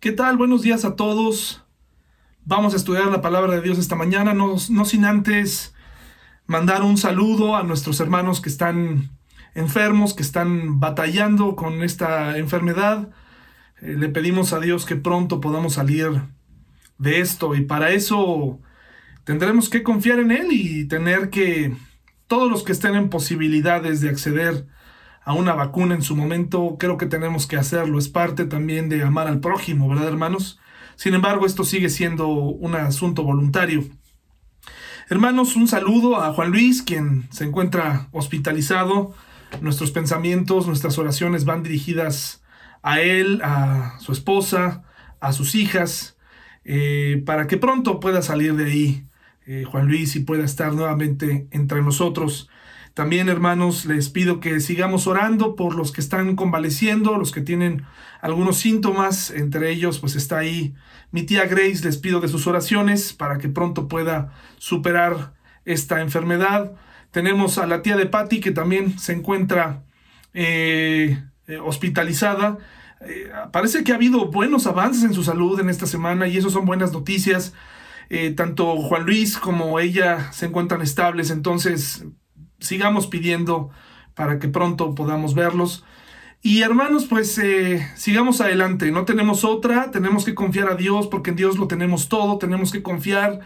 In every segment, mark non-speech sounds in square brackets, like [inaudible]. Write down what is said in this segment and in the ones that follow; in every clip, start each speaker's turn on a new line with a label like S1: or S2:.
S1: ¿Qué tal? Buenos días a todos. Vamos a estudiar la palabra de Dios esta mañana, no, sin antes mandar un saludo a nuestros hermanos que están enfermos, que están batallando con esta enfermedad. Eh, le pedimos a Dios que pronto podamos salir de esto y para eso tendremos que confiar en Él y tener que todos los que estén en posibilidades de acceder a una vacuna en su momento, creo que tenemos que hacerlo. Es parte también de amar al prójimo, ¿verdad, hermanos? Sin embargo, esto sigue siendo un asunto voluntario. Hermanos, un saludo a Juan Luis, quien se encuentra hospitalizado. Nuestros pensamientos, nuestras oraciones van dirigidas a él, a su esposa, a sus hijas, eh, para que pronto pueda salir de ahí eh, Juan Luis y pueda estar nuevamente entre nosotros. También, hermanos, les pido que sigamos orando por los que están convaleciendo, los que tienen algunos síntomas, entre ellos pues está ahí mi tía Grace, les pido de sus oraciones para que pronto pueda superar esta enfermedad. Tenemos a la tía de Patty que también se encuentra eh, eh, hospitalizada. Eh, parece que ha habido buenos avances en su salud en esta semana y eso son buenas noticias. tanto Juan Luis como ella se encuentran estables, entonces sigamos pidiendo para que pronto podamos verlos. Y hermanos, pues eh, sigamos adelante, no tenemos otra, tenemos que confiar a Dios porque en Dios lo tenemos todo, tenemos que confiar.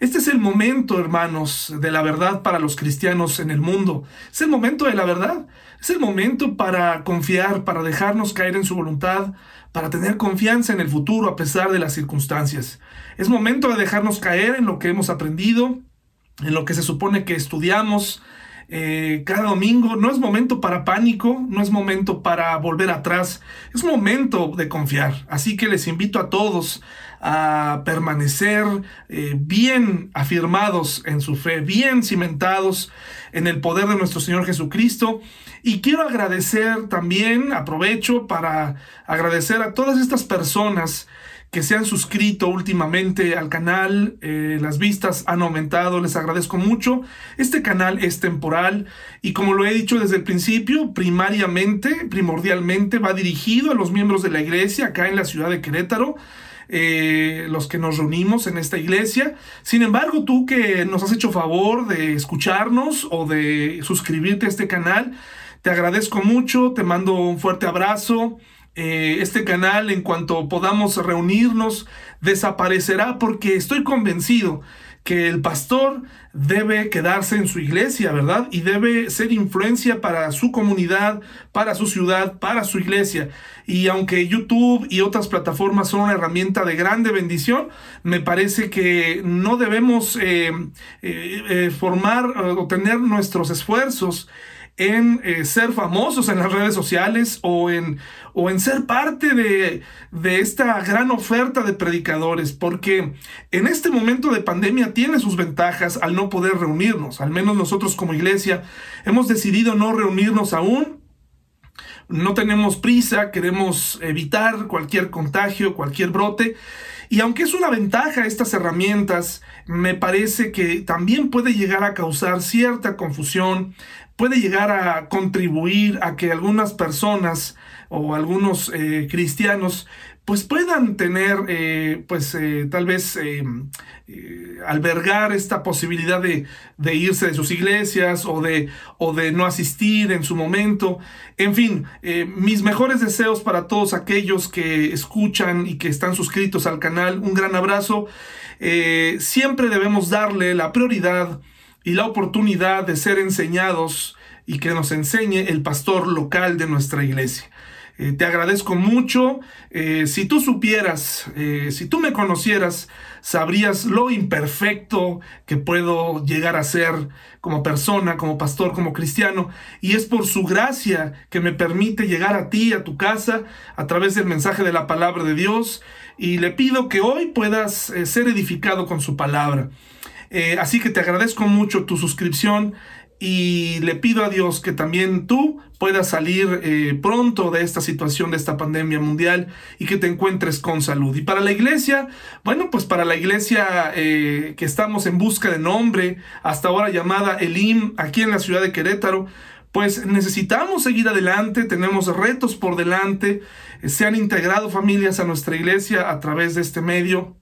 S1: Este es el momento, hermanos, de la verdad para los cristianos en el mundo. Es el momento de la verdad, es el momento para confiar, para dejarnos caer en su voluntad, para tener confianza en el futuro a pesar de las circunstancias. Es momento de dejarnos caer en lo que hemos aprendido, en lo que se supone que estudiamos, eh, cada domingo. No es momento para pánico, no es momento para volver atrás, es momento de confiar. Así que les invito a todos a permanecer eh, bien afirmados en su fe, bien cimentados en el poder de nuestro Señor Jesucristo. Y quiero agradecer también, aprovecho para agradecer a todas estas personas que se han suscrito últimamente al canal, eh, las vistas han aumentado, les agradezco mucho. Este canal es temporal y como lo he dicho desde el principio, primariamente, primordialmente va dirigido a los miembros de la iglesia acá en la ciudad de Querétaro. Eh, los que nos reunimos en esta iglesia. Sin embargo, tú que nos has hecho favor de escucharnos o de suscribirte a este canal, te agradezco mucho, te mando un fuerte abrazo. Eh, este canal, en cuanto podamos reunirnos, desaparecerá porque estoy convencido que el pastor debe quedarse en su iglesia, ¿verdad? Y debe ser influencia para su comunidad, para su ciudad, para su iglesia. Y aunque YouTube y otras plataformas son una herramienta de grande bendición, me parece que no debemos eh, eh, formar o tener nuestros esfuerzos en eh, ser famosos en las redes sociales o en, o en ser parte de, de, esta gran oferta de predicadores, porque en este momento de pandemia tiene sus ventajas al no poder reunirnos, al menos nosotros como iglesia hemos decidido no reunirnos aún. No tenemos prisa, queremos evitar cualquier contagio, cualquier brote. Y aunque es una ventaja estas herramientas, me parece que también puede llegar a causar cierta confusión, puede llegar a contribuir a que algunas personas o algunos eh, cristianos pues puedan tener, eh, pues eh, tal vez albergar esta posibilidad de, de, irse de sus iglesias o de, o de no asistir en su momento. En fin, mis mejores deseos para todos aquellos que escuchan y que están suscritos al canal. Un gran abrazo. siempre debemos darle la prioridad y la oportunidad de ser enseñados y que nos enseñe el pastor local de nuestra iglesia. Eh, te agradezco mucho. Eh, si tú supieras, eh, si tú me conocieras, sabrías lo imperfecto que puedo llegar a ser como persona, como pastor, como cristiano. Y es por su gracia que me permite llegar a ti, a tu casa, a través del mensaje de la palabra de Dios. Y le pido que hoy puedas ser edificado con su palabra. Así que te agradezco mucho tu suscripción y le pido a Dios que también tú puedas salir eh, pronto de esta situación, de esta pandemia mundial y que te encuentres con salud. Y para la iglesia, bueno, pues para la iglesia eh, que estamos en busca de nombre, hasta ahora llamada Elim, aquí en la ciudad de Querétaro, pues necesitamos seguir adelante, tenemos retos por delante, se han integrado familias a nuestra iglesia a través de este medio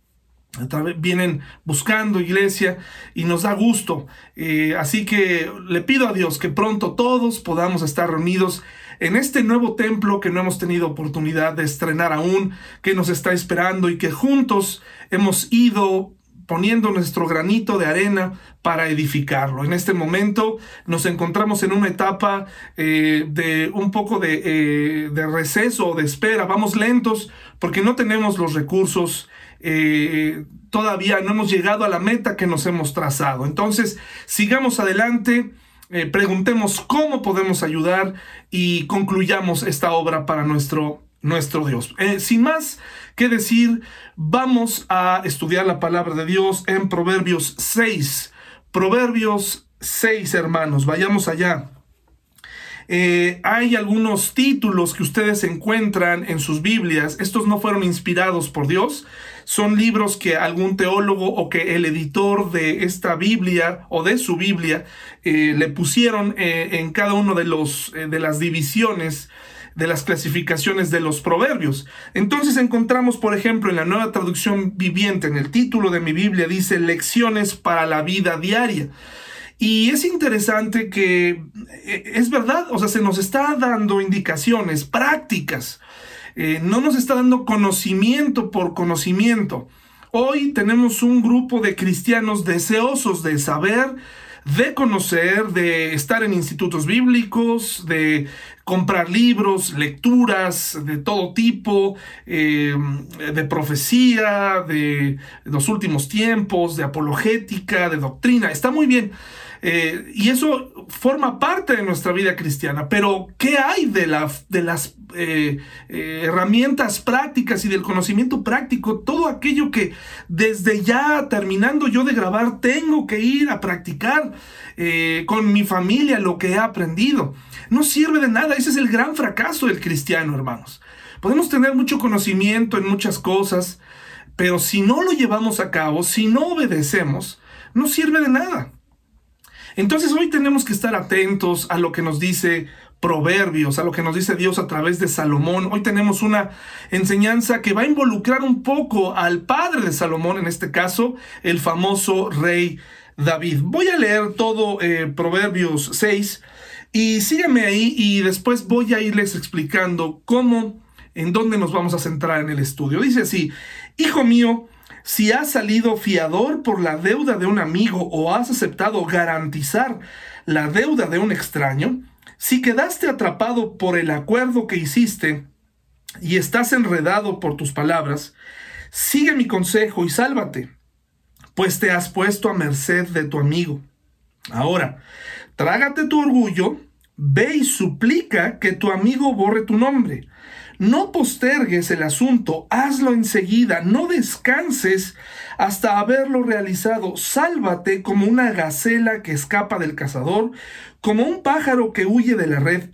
S1: vienen buscando iglesia y nos da gusto. Eh, así que le pido a Dios que pronto todos podamos estar reunidos en este nuevo templo que no hemos tenido oportunidad de estrenar aún, que nos está esperando y que juntos hemos ido poniendo nuestro granito de arena para edificarlo. En este momento nos encontramos en una etapa eh, de un poco de, eh, de receso o de espera. Vamos lentos porque no tenemos los recursos eh, todavía no hemos llegado a la meta que nos hemos trazado. Entonces, sigamos adelante, eh, preguntemos cómo podemos ayudar y concluyamos esta obra para nuestro, nuestro Dios. Eh, sin más que decir, vamos a estudiar la palabra de Dios en Proverbios 6. Proverbios 6, hermanos, vayamos allá. Hay algunos títulos que ustedes encuentran en sus Biblias. Estos no fueron inspirados por Dios. Son libros que algún teólogo o que el editor de esta Biblia o de su Biblia eh, le pusieron eh, en cada uno de, los, de las divisiones de las clasificaciones de los proverbios. Entonces encontramos, por ejemplo, en la nueva traducción viviente, en el título de mi Biblia, dice lecciones para la vida diaria. Y es interesante que eh, es verdad, o sea, se nos está dando indicaciones prácticas, eh, no nos está dando conocimiento por conocimiento. Hoy tenemos un grupo de cristianos deseosos de saber, de conocer, de estar en institutos bíblicos, de comprar libros, lecturas de todo tipo, eh, de profecía, de los últimos tiempos, de apologética, de doctrina. Está muy bien. Eh, y eso forma parte de nuestra vida cristiana. Pero, ¿qué hay de, las eh, eh, herramientas prácticas y del conocimiento práctico? Todo aquello que desde ya terminando yo de grabar tengo que ir a practicar con mi familia lo que he aprendido. No sirve de nada. Ese es el gran fracaso del cristiano, hermanos. Podemos tener mucho conocimiento en muchas cosas, pero si no lo llevamos a cabo, si no obedecemos, no sirve de nada. Entonces hoy tenemos que estar atentos a lo que nos dice Proverbios, a lo que nos dice Dios a través de Salomón. Hoy tenemos una enseñanza que va a involucrar un poco al padre de Salomón, en este caso, el famoso rey David. Voy a leer todo eh, Proverbios 6 y síganme ahí y después voy a irles explicando cómo, en dónde nos vamos a centrar en el estudio. Dice así, Hijo mío, si has salido fiador por la deuda de un amigo o has aceptado garantizar la deuda de un extraño, si quedaste atrapado por el acuerdo que hiciste y estás enredado por tus palabras, sigue mi consejo y sálvate, pues te has puesto a merced de tu amigo. Ahora, trágate tu orgullo, ve y suplica que tu amigo borre tu nombre no postergues el asunto, hazlo enseguida, no descanses hasta haberlo realizado. Sálvate como una gacela que escapa del cazador, como un pájaro que huye de la red.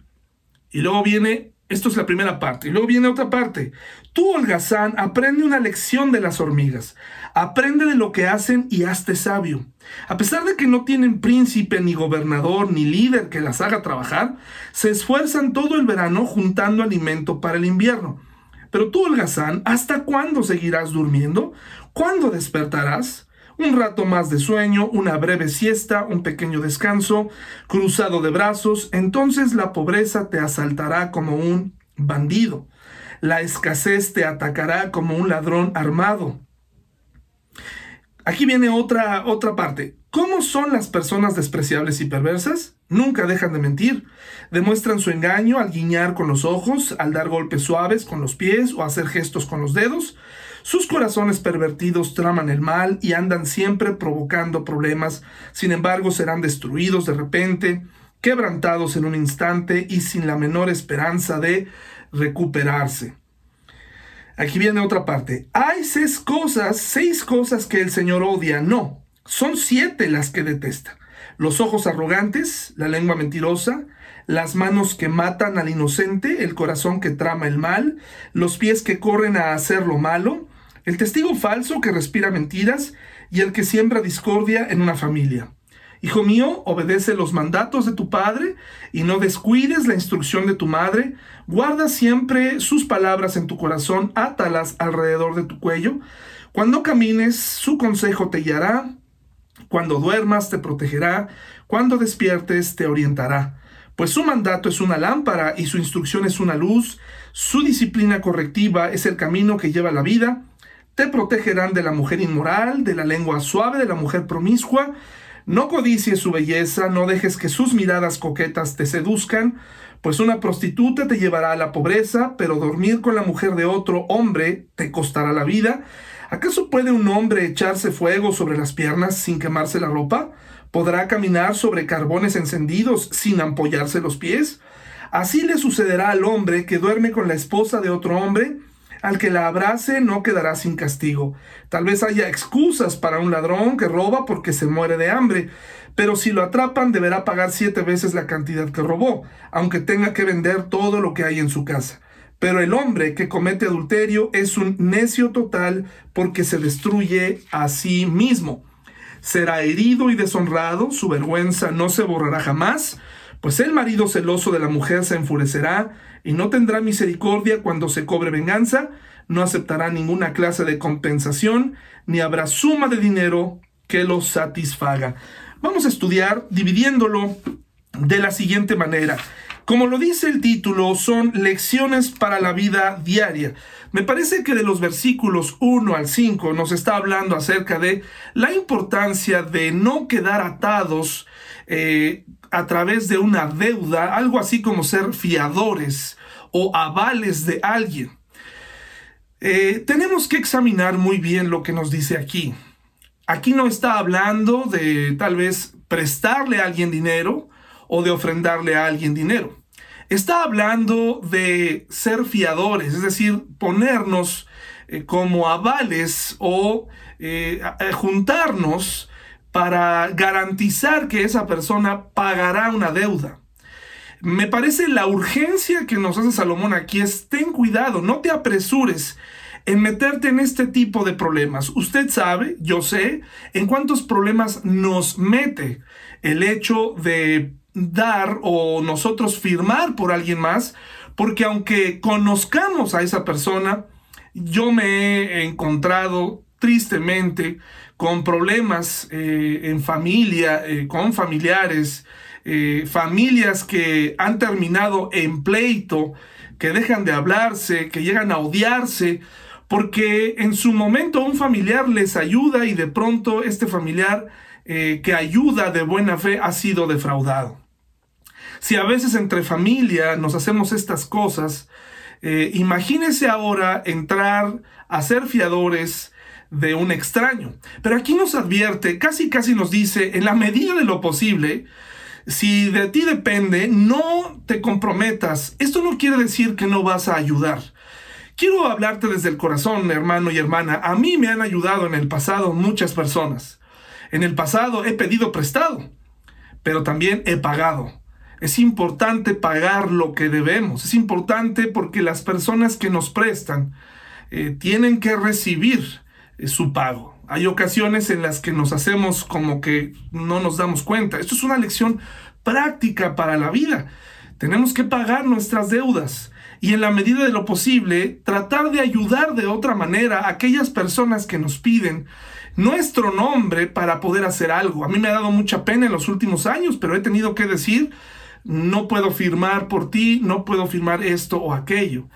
S1: Y luego viene esto es la primera parte. Y luego viene otra parte. Tú, holgazán, aprende una lección de las hormigas. Aprende de lo que hacen y hazte sabio. A pesar de que no tienen príncipe, ni gobernador, ni líder que las haga trabajar, se esfuerzan todo el verano juntando alimento para el invierno. Pero tú, holgazán, ¿hasta cuándo seguirás durmiendo? ¿Cuándo despertarás? Un rato más de sueño, una breve siesta, un pequeño descanso, cruzado de brazos, entonces la pobreza te asaltará como un bandido. La escasez te atacará como un ladrón armado. Aquí viene otra, otra parte. ¿Cómo son las personas despreciables y perversas? Nunca dejan de mentir. Demuestran su engaño al guiñar con los ojos, al dar golpes suaves con los pies o hacer gestos con los dedos. Sus corazones pervertidos traman el mal y andan siempre provocando problemas. Sin embargo, serán destruidos de repente, quebrantados en un instante y sin la menor esperanza de recuperarse. Aquí viene otra parte. Hay seis cosas, seis cosas que el Señor odia. No, son siete las que detesta. Los ojos arrogantes, la lengua mentirosa, las manos que matan al inocente, el corazón que trama el mal, los pies que corren a hacer lo malo, el testigo falso que respira mentiras y el que siembra discordia en una familia. Hijo mío, obedece los mandatos de tu padre y no descuides la instrucción de tu madre. Guarda siempre sus palabras en tu corazón, átalas alrededor de tu cuello. Cuando camines, su consejo te guiará. Cuando duermas, te protegerá. Cuando despiertes, te orientará. Pues su mandato es una lámpara y su instrucción es una luz. Su disciplina correctiva es el camino que lleva la vida. Te protegerán de la mujer inmoral, de la lengua suave, de la mujer promiscua no codicies su belleza, no dejes que sus miradas coquetas te seduzcan, pues una prostituta te llevará a la pobreza, pero dormir con la mujer de otro hombre te costará la vida. ¿Acaso puede un hombre echarse fuego sobre las piernas sin quemarse la ropa? ¿Podrá caminar sobre carbones encendidos sin ampollarse los pies? Así le sucederá al hombre que duerme con la esposa de otro hombre, al que la abrace no quedará sin castigo. Tal vez haya excusas para un ladrón que roba porque se muere de hambre, pero si lo atrapan deberá pagar siete veces la cantidad que robó, aunque tenga que vender todo lo que hay en su casa. Pero el hombre que comete adulterio es un necio total porque se destruye a sí mismo. Será herido y deshonrado, su vergüenza no se borrará jamás, pues el marido celoso de la mujer se enfurecerá y no tendrá misericordia cuando se cobre venganza, no aceptará ninguna clase de compensación, ni habrá suma de dinero que lo satisfaga. Vamos a estudiar dividiéndolo de la siguiente manera. Como lo dice el título, son lecciones para la vida diaria. Me parece que de los versículos 1 al 5 nos está hablando acerca de la importancia de no quedar atados eh, a través de una deuda, algo así como ser fiadores o avales de alguien. Eh, tenemos que examinar muy bien lo que nos dice aquí. Aquí no está hablando de tal vez prestarle a alguien dinero o de ofrendarle a alguien dinero. Está hablando de ser fiadores, es decir, ponernos eh, como avales o eh, juntarnos para garantizar que esa persona pagará una deuda. Me parece la urgencia que nos hace Salomón aquí es ten cuidado, no te apresures en meterte en este tipo de problemas. Usted sabe, yo sé, en cuántos problemas nos mete el hecho de dar o nosotros firmar por alguien más, porque aunque conozcamos a esa persona, yo me he encontrado tristemente con problemas eh, en familia, eh, con familiares, eh, familias que han terminado en pleito, que dejan de hablarse, que llegan a odiarse, porque en su momento un familiar les ayuda y de pronto este familiar que ayuda de buena fe ha sido defraudado. Si a veces entre familia nos hacemos estas cosas, imagínese ahora entrar a ser fiadores, de un extraño. Pero aquí nos advierte, casi casi nos dice, en la medida de lo posible, si de ti depende, no te comprometas. Esto no quiere decir que no vas a ayudar. Quiero hablarte desde el corazón, hermano y hermana. A mí me han ayudado en el pasado muchas personas. En el pasado he pedido prestado, pero también he pagado. Es importante pagar lo que debemos. Es importante porque las personas que nos prestan eh, tienen que recibir su pago. Hay ocasiones en las que nos hacemos como que no nos damos cuenta. Esto es una lección práctica para la vida. Tenemos que pagar nuestras deudas y en la medida de lo posible tratar de ayudar de otra manera a aquellas personas que nos piden nuestro nombre para poder hacer algo. A mí me ha dado mucha pena en los últimos años, pero he tenido que decir, no puedo firmar por ti, no puedo firmar esto o aquello.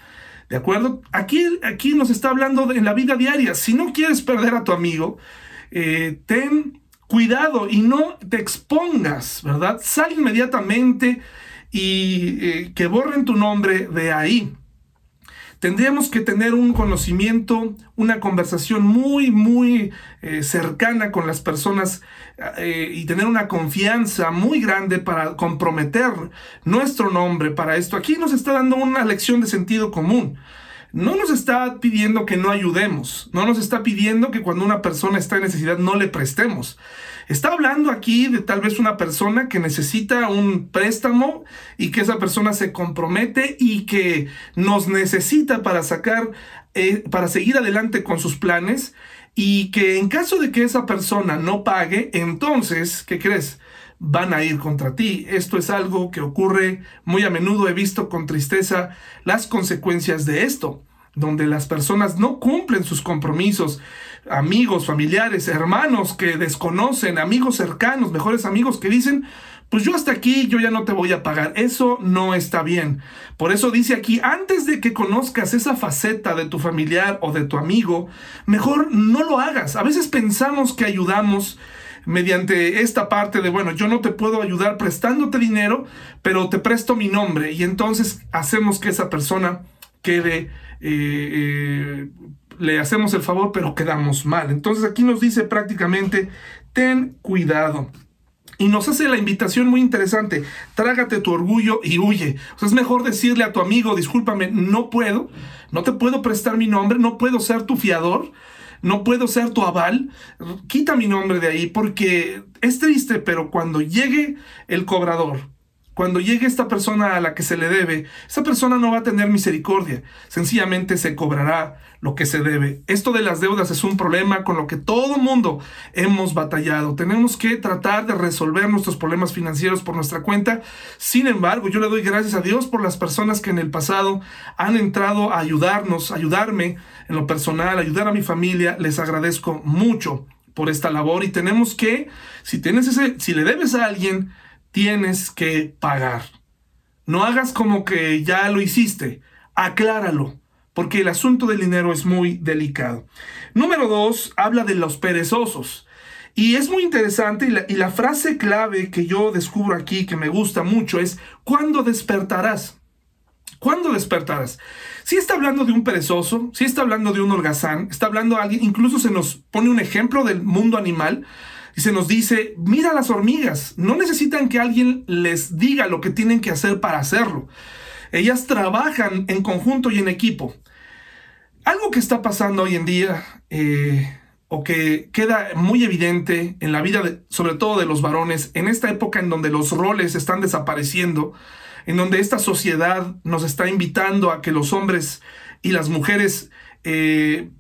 S1: ¿De acuerdo? Aquí, aquí nos está hablando de, en la vida diaria. Si no quieres perder a tu amigo, eh, ten cuidado y no te expongas, ¿verdad? Sal inmediatamente y eh, que borren tu nombre de ahí. Tendríamos que tener un conocimiento, una conversación muy, muy eh, cercana con las personas eh, y tener una confianza muy grande para comprometer nuestro nombre para esto. Aquí nos está dando una lección de sentido común. No nos está pidiendo que no ayudemos, no nos está pidiendo que cuando una persona está en necesidad no le prestemos. Está hablando aquí de tal vez una persona que necesita un préstamo y que esa persona se compromete y que nos necesita para sacar, eh, para seguir adelante con sus planes y que en caso de que esa persona no pague, entonces, ¿qué crees? van a ir contra ti. Esto es algo que ocurre muy a menudo. He visto con tristeza las consecuencias de esto, donde las personas no cumplen sus compromisos. Amigos, familiares, hermanos que desconocen, amigos cercanos, mejores amigos que dicen, pues yo hasta aquí, yo ya no te voy a pagar. Eso no está bien. Por eso dice aquí, antes de que conozcas esa faceta de tu familiar o de tu amigo, mejor no lo hagas. A veces pensamos que ayudamos mediante esta parte de, bueno, yo no te puedo ayudar prestándote dinero, pero te presto mi nombre. Y entonces hacemos que esa persona quede... Eh, eh, le hacemos el favor, pero quedamos mal. Entonces aquí nos dice prácticamente, ten cuidado. Y nos hace la invitación muy interesante, trágate tu orgullo y huye. O sea, es mejor decirle a tu amigo, discúlpame, no puedo, no te puedo prestar mi nombre, no puedo ser tu fiador, no puedo ser tu aval, quita mi nombre de ahí porque es triste, pero cuando llegue el cobrador, cuando llegue esta persona a la que se le debe, esa persona no va a tener misericordia, sencillamente se cobrará lo que se debe. Esto de las deudas es un problema con lo que todo mundo hemos batallado. Tenemos que tratar de resolver nuestros problemas financieros por nuestra cuenta. Sin embargo, yo le doy gracias a Dios por las personas que en el pasado han entrado a ayudarnos, ayudarme en lo personal, ayudar a mi familia. Les agradezco mucho por esta labor y tenemos que, si tienes ese, si le debes a alguien, tienes que pagar. No hagas como que ya lo hiciste, acláralo, porque el asunto del dinero es muy delicado. Número dos, habla de los perezosos. Y es muy interesante y la, frase clave que yo descubro aquí, que me gusta mucho, es ¿cuándo despertarás? ¿Cuándo despertarás? Si está hablando de un perezoso, si está hablando de un holgazán, está hablando de alguien, incluso se nos pone un ejemplo del mundo animal, y se nos dice, mira las hormigas, no necesitan que alguien les diga lo que tienen que hacer para hacerlo. Ellas trabajan en conjunto y en equipo. Algo que está pasando hoy en día, eh, o que queda muy evidente en la vida, sobre todo de los varones, en esta época en donde los roles están desapareciendo, en donde esta sociedad nos está invitando a que los hombres y las mujeres eh,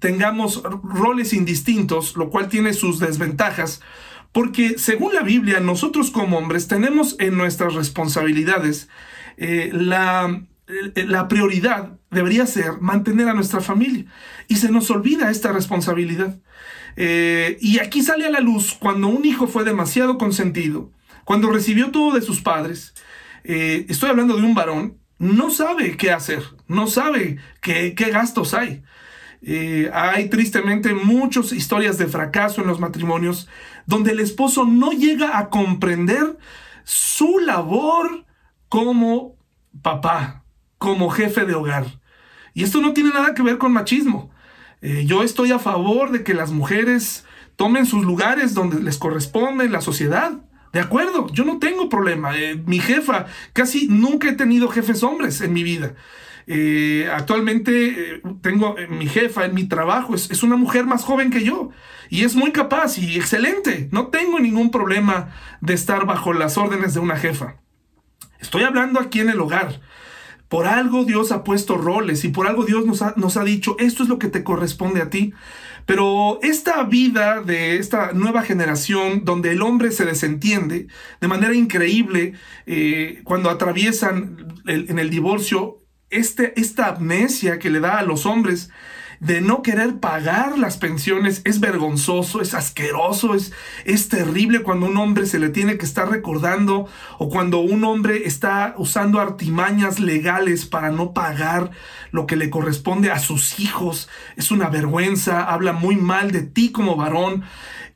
S1: tengamos roles indistintos, lo cual tiene sus desventajas, porque según la Biblia, nosotros como hombres tenemos en nuestras responsabilidades eh, la, eh, la prioridad debería ser mantener a nuestra familia. Y se nos olvida esta responsabilidad. Eh, y aquí sale a la luz cuando un hijo fue demasiado consentido, cuando recibió todo de sus padres. estoy hablando de un varón, no sabe qué hacer, no sabe qué, qué gastos hay. Eh, hay tristemente muchas historias de fracaso en los matrimonios donde el esposo no llega a comprender su labor como papá, como jefe de hogar. Y esto no tiene nada que ver con machismo. Eh, yo estoy a favor de que las mujeres tomen sus lugares donde les corresponde la sociedad. De acuerdo, yo no tengo problema. Eh, mi jefa, casi nunca he tenido jefes hombres en mi vida. Eh, actualmente eh, tengo eh, mi jefa en mi trabajo, es, una mujer más joven que yo y es muy capaz y excelente. No tengo ningún problema de estar bajo las órdenes de una jefa. Estoy hablando aquí en el hogar. Por algo Dios ha puesto roles y por algo Dios nos ha, nos ha dicho, esto es lo que te corresponde a ti. Pero esta vida de esta nueva generación, donde el hombre se desentiende de manera increíble, cuando atraviesan en el divorcio, este, esta amnesia que le da a los hombres de no querer pagar las pensiones es vergonzoso, es asqueroso, es, es terrible cuando un hombre se le tiene que estar recordando o cuando un hombre está usando artimañas legales para no pagar lo que le corresponde a sus hijos. Es una vergüenza, habla muy mal de ti como varón.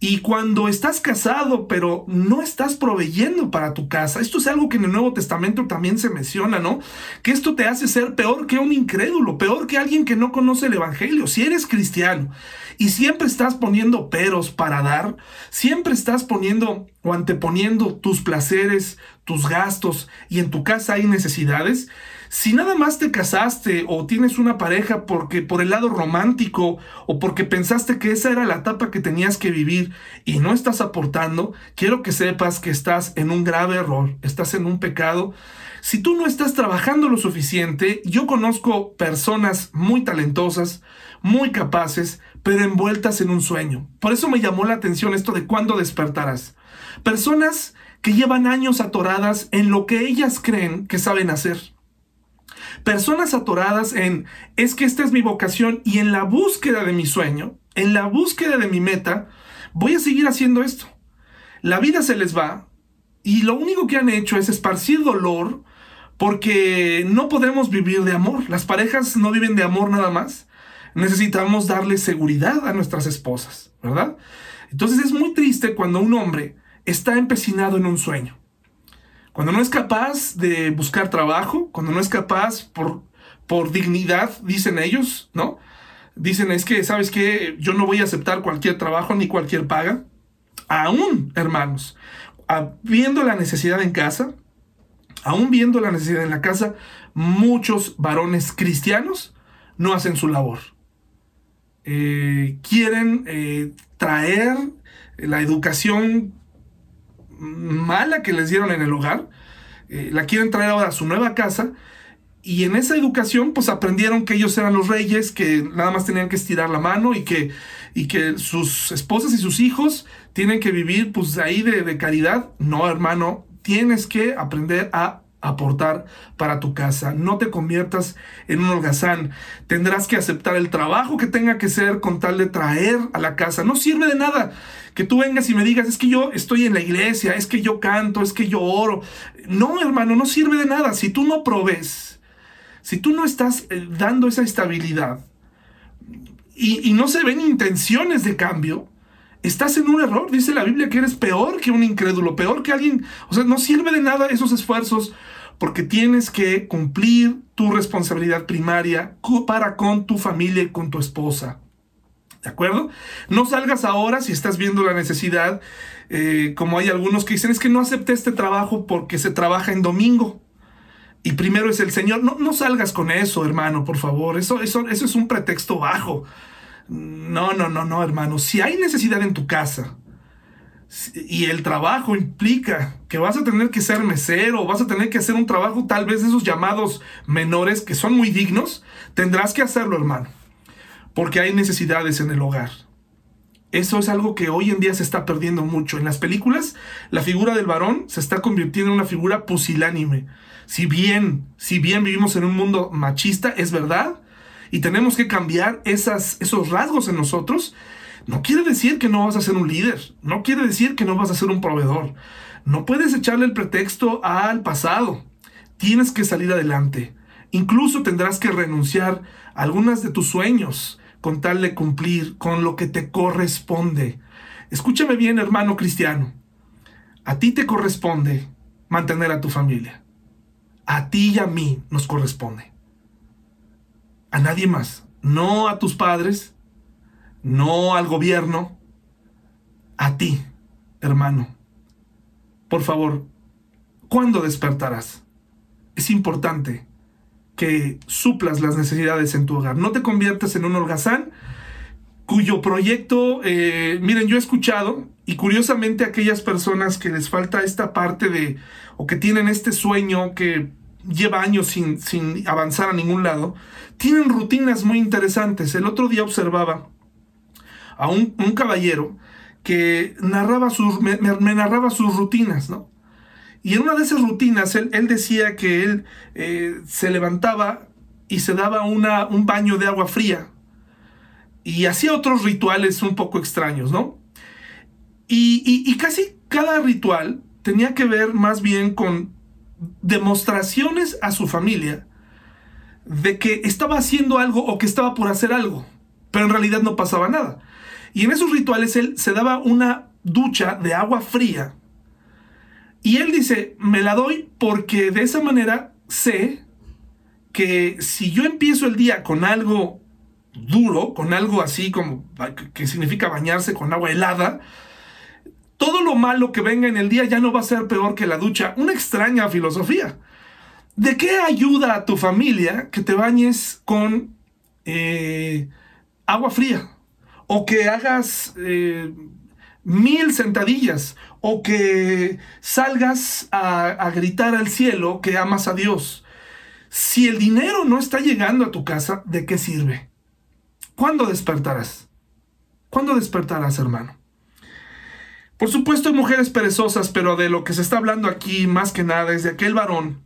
S1: Y cuando estás casado, pero no estás proveyendo para tu casa, esto es algo que en el Nuevo Testamento también se menciona, ¿no? Que esto te hace ser peor que un incrédulo, peor que alguien que no conoce el Evangelio. Si eres cristiano y siempre estás poniendo peros para dar, siempre estás poniendo o anteponiendo tus placeres, tus gastos y en tu casa hay necesidades, si nada más te casaste o tienes una pareja porque por el lado romántico o porque pensaste que esa era la etapa que tenías que vivir y no estás aportando, quiero que sepas que estás en un grave error, estás en un pecado. Si tú no estás trabajando lo suficiente, yo conozco personas muy talentosas, muy capaces, pero envueltas en un sueño. Por eso me llamó la atención esto de cuándo despertarás. Personas que llevan años atoradas en lo que ellas creen que saben hacer. Personas atoradas en, es que esta es mi vocación y en la búsqueda de mi sueño, en la búsqueda de mi meta, voy a seguir haciendo esto. La vida se les va y lo único que han hecho es esparcir dolor porque no podemos vivir de amor. Las parejas no viven de amor nada más. Necesitamos darle seguridad a nuestras esposas, ¿verdad? Entonces es muy triste cuando un hombre está empecinado en un sueño. Cuando no es capaz de buscar trabajo, cuando no es capaz por, por dignidad, dicen ellos, ¿no? Dicen, es que, ¿sabes qué? Yo no voy a aceptar cualquier trabajo ni cualquier paga. Aún, hermanos, viendo la necesidad en casa, aún viendo la necesidad en la casa, muchos varones cristianos no hacen su labor. Eh, quieren eh, traer la educación mala que les dieron en el hogar, eh, la quieren traer ahora a su nueva casa y en esa educación pues aprendieron que ellos eran los reyes, que nada más tenían que estirar la mano y que, y que sus esposas y sus hijos tienen que vivir pues ahí de, de caridad. No, hermano, tienes que aprender a aportar para tu casa. No te conviertas en un holgazán. Tendrás que aceptar el trabajo que tenga que ser con tal de traer a la casa. No sirve de nada que tú vengas y me digas, es que yo estoy en la iglesia, es que yo canto, es que yo oro. No, hermano, no sirve de nada. Si tú no provees, si tú no estás eh, dando esa estabilidad y, y no se ven intenciones de cambio, estás en un error. Dice la Biblia que eres peor que un incrédulo, peor que alguien. O sea, no sirve de nada esos esfuerzos porque tienes que cumplir tu responsabilidad primaria para con tu familia y con tu esposa. ¿De acuerdo? No salgas ahora si estás viendo la necesidad, eh, como hay algunos que dicen, es que no acepté este trabajo porque se trabaja en domingo. Y primero es el Señor. No, no salgas con eso, hermano, por favor. Eso, eso, eso es un pretexto bajo. No, no, no, no, hermano. Si hay necesidad en tu casa, y el trabajo implica que vas a tener que ser mesero, vas a tener que hacer un trabajo tal vez de esos llamados menores que son muy dignos, tendrás que hacerlo, hermano, porque hay necesidades en el hogar. Eso es algo que hoy en día se está perdiendo mucho. En las películas, la figura del varón se está convirtiendo en una figura pusilánime. Si bien, si bien vivimos en un mundo machista, es verdad, y tenemos que cambiar esos rasgos en nosotros, no quiere decir que no vas a ser un líder, no quiere decir que no vas a ser un proveedor. No puedes echarle el pretexto al pasado. Tienes que salir adelante. Incluso tendrás que renunciar a algunas de tus sueños con tal de cumplir con lo que te corresponde. Escúchame bien, hermano cristiano. A ti te corresponde mantener a tu familia. A ti y a mí nos corresponde. A nadie más. No a tus padres, no al gobierno, a ti, hermano. Por favor, ¿cuándo despertarás? Es importante que suplas las necesidades en tu hogar. No te conviertas en un holgazán cuyo proyecto, eh, miren, yo he escuchado, y curiosamente aquellas personas que les falta esta parte de, o que tienen este sueño que lleva años sin, sin avanzar a ningún lado, tienen rutinas muy interesantes. El otro día observaba a un, caballero que narraba sus, me, narraba sus rutinas, ¿no? Y en una de esas rutinas él, decía que él eh, se levantaba y se daba una, un baño de agua fría y hacía otros rituales un poco extraños, ¿no? Y, y, casi cada ritual tenía que ver más bien con demostraciones a su familia de que estaba haciendo algo o que estaba por hacer algo, pero en realidad no pasaba nada. Y en esos rituales él se daba una ducha de agua fría. Y él dice, me la doy porque de esa manera sé que si yo empiezo el día con algo duro, con algo así como que significa bañarse con agua helada, todo lo malo que venga en el día ya no va a ser peor que la ducha. Una extraña filosofía. ¿De qué ayuda a tu familia que te bañes con eh, agua fría? o que hagas eh, mil sentadillas, o que salgas a, gritar al cielo que amas a Dios. Si el dinero no está llegando a tu casa, ¿de qué sirve? ¿Cuándo despertarás? ¿Cuándo despertarás, hermano? Por supuesto hay mujeres perezosas, pero de lo que se está hablando aquí más que nada es de aquel varón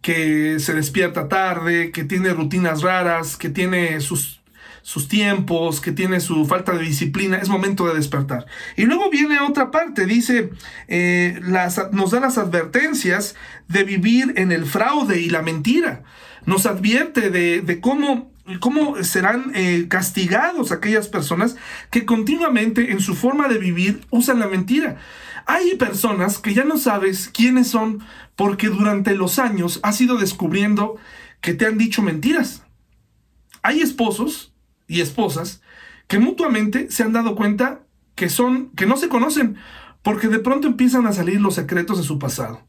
S1: que se despierta tarde, que tiene rutinas raras, que tiene sus, sus tiempos, que tiene su falta de disciplina, es momento de despertar. Y luego viene otra parte, dice, eh, las, nos da las advertencias de vivir en el fraude y la mentira. Nos advierte de, de cómo cómo serán eh, castigados aquellas personas que continuamente en su forma de vivir usan la mentira. Hay personas que ya no sabes quiénes son porque durante los años has ido descubriendo que te han dicho mentiras. Hay esposos y esposas que mutuamente se han dado cuenta que son que no se conocen porque de pronto empiezan a salir los secretos de su pasado.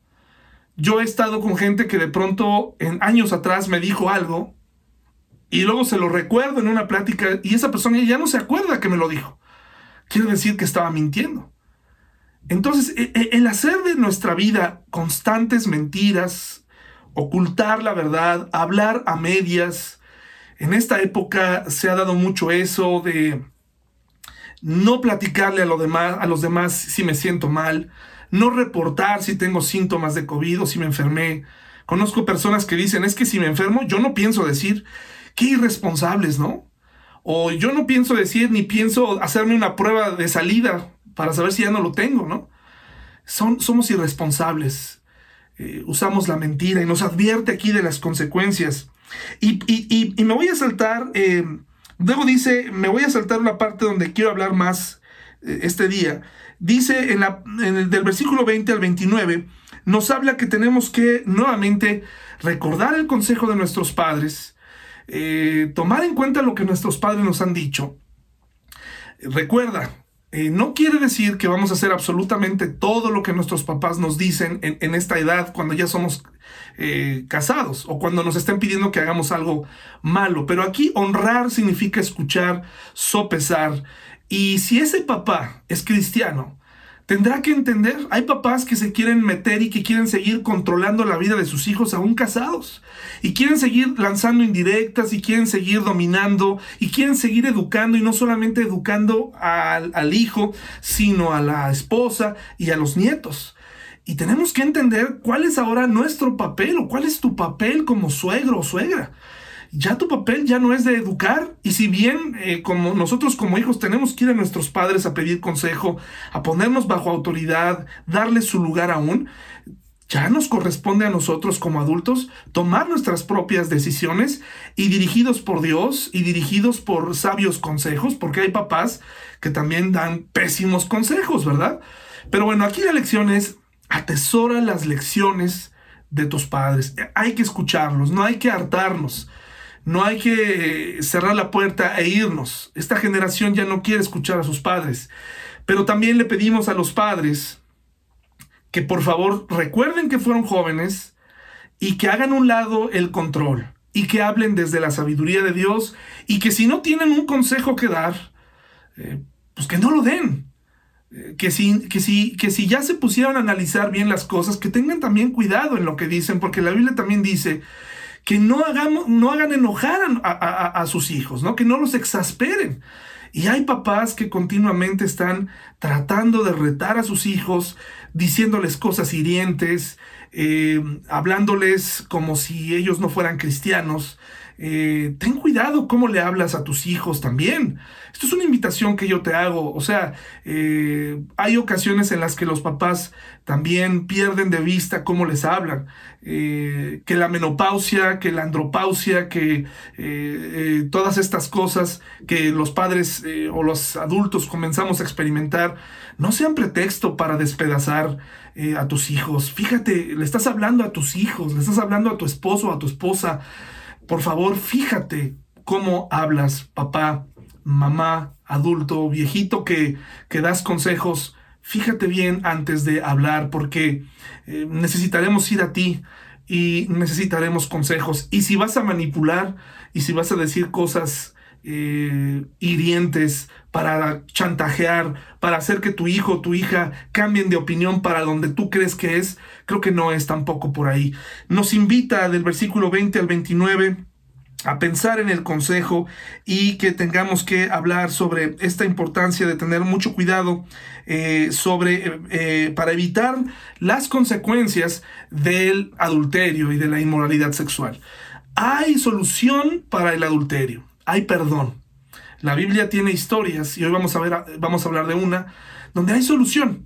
S1: Yo he estado con gente que de pronto en años atrás me dijo algo y luego se lo recuerdo en una plática y esa persona ya no se acuerda que me lo dijo. Quiere decir que estaba mintiendo. Entonces, e, e, el hacer de nuestra vida constantes mentiras, ocultar la verdad, hablar a medias, en esta época se ha dado mucho eso de no platicarle a, demás, a los demás si me siento mal, no reportar si tengo síntomas de COVID o si me enfermé. Conozco personas que dicen, es que si me enfermo, yo no pienso decir, qué irresponsables, ¿no? O yo no pienso decir ni pienso hacerme una prueba de salida para saber si ya no lo tengo, ¿no? Son, somos irresponsables. Eh, usamos la mentira y nos advierte aquí de las consecuencias. Y, me voy a saltar, eh, luego dice, me voy a saltar una parte donde quiero hablar más eh, este día. Dice en, la, el del versículo 20 al 29, nos habla que tenemos que nuevamente recordar el consejo de nuestros padres, eh, tomar en cuenta lo que nuestros padres nos han dicho. Recuerda, eh, no quiere decir que vamos a hacer absolutamente todo lo que nuestros papás nos dicen en, esta edad cuando ya somos eh, casados o cuando nos estén pidiendo que hagamos algo malo. Pero aquí honrar significa escuchar, sopesar. Y si ese papá es cristiano, tendrá que entender, hay papás que se quieren meter y que quieren seguir controlando la vida de sus hijos aún casados. Y quieren seguir lanzando indirectas y quieren seguir dominando y quieren seguir educando y no solamente educando al, hijo, sino a la esposa y a los nietos. Y tenemos que entender cuál es ahora nuestro papel o cuál es tu papel como suegro o suegra ya tu papel ya no es de educar. Y si bien eh, como nosotros como hijos tenemos que ir a nuestros padres a pedir consejo, a ponernos bajo autoridad, darles su lugar aún, ya nos corresponde a nosotros como adultos tomar nuestras propias decisiones y dirigidos por Dios y dirigidos por sabios consejos, porque hay papás que también dan pésimos consejos, ¿verdad? Pero bueno, aquí la lección es atesora las lecciones de tus padres. Hay que escucharlos, no hay que hartarnos. No hay que cerrar la puerta e irnos. Esta generación ya no quiere escuchar a sus padres. Pero también le pedimos a los padres que por favor recuerden que fueron jóvenes y que hagan un lado el control y que hablen desde la sabiduría de Dios y que si no tienen un consejo que dar, eh, pues que no lo den. Eh, que si, que, si, que si ya se pusieron a analizar bien las cosas, que tengan también cuidado en lo que dicen, porque la Biblia también dice que no, hagamos, no hagan enojar a, sus hijos, ¿no? que no los exasperen. Y hay papás que continuamente están tratando de retar a sus hijos, diciéndoles cosas hirientes, eh, hablándoles como si ellos no fueran cristianos. Eh, ten cuidado cómo le hablas a tus hijos también. Esto es una invitación que yo te hago. O sea, eh, hay ocasiones en las que los papás también pierden de vista cómo les hablan. Eh, que la menopausia, que la andropausia, que todas estas cosas que los padres o los adultos comenzamos a experimentar, no sean pretexto para despedazar a tus hijos. Fíjate, le estás hablando a tus hijos, le estás hablando a tu esposo, a tu esposa por favor, fíjate cómo hablas, papá, mamá, adulto, viejito que, que das consejos. Fíjate bien antes de hablar porque eh, necesitaremos ir a ti y necesitaremos consejos. Y si vas a manipular y si vas a decir cosas eh, hirientes para chantajear, para hacer que tu hijo o tu hija cambien de opinión para donde tú crees que es, creo que no es tampoco por ahí. Nos invita del versículo 20 al 29 a pensar en el consejo y que tengamos que hablar sobre esta importancia de tener mucho cuidado eh, sobre eh, para evitar las consecuencias del adulterio y de la inmoralidad sexual. Hay solución para el adulterio, hay perdón. La Biblia tiene historias y hoy vamos a ver vamos a hablar de una donde hay solución,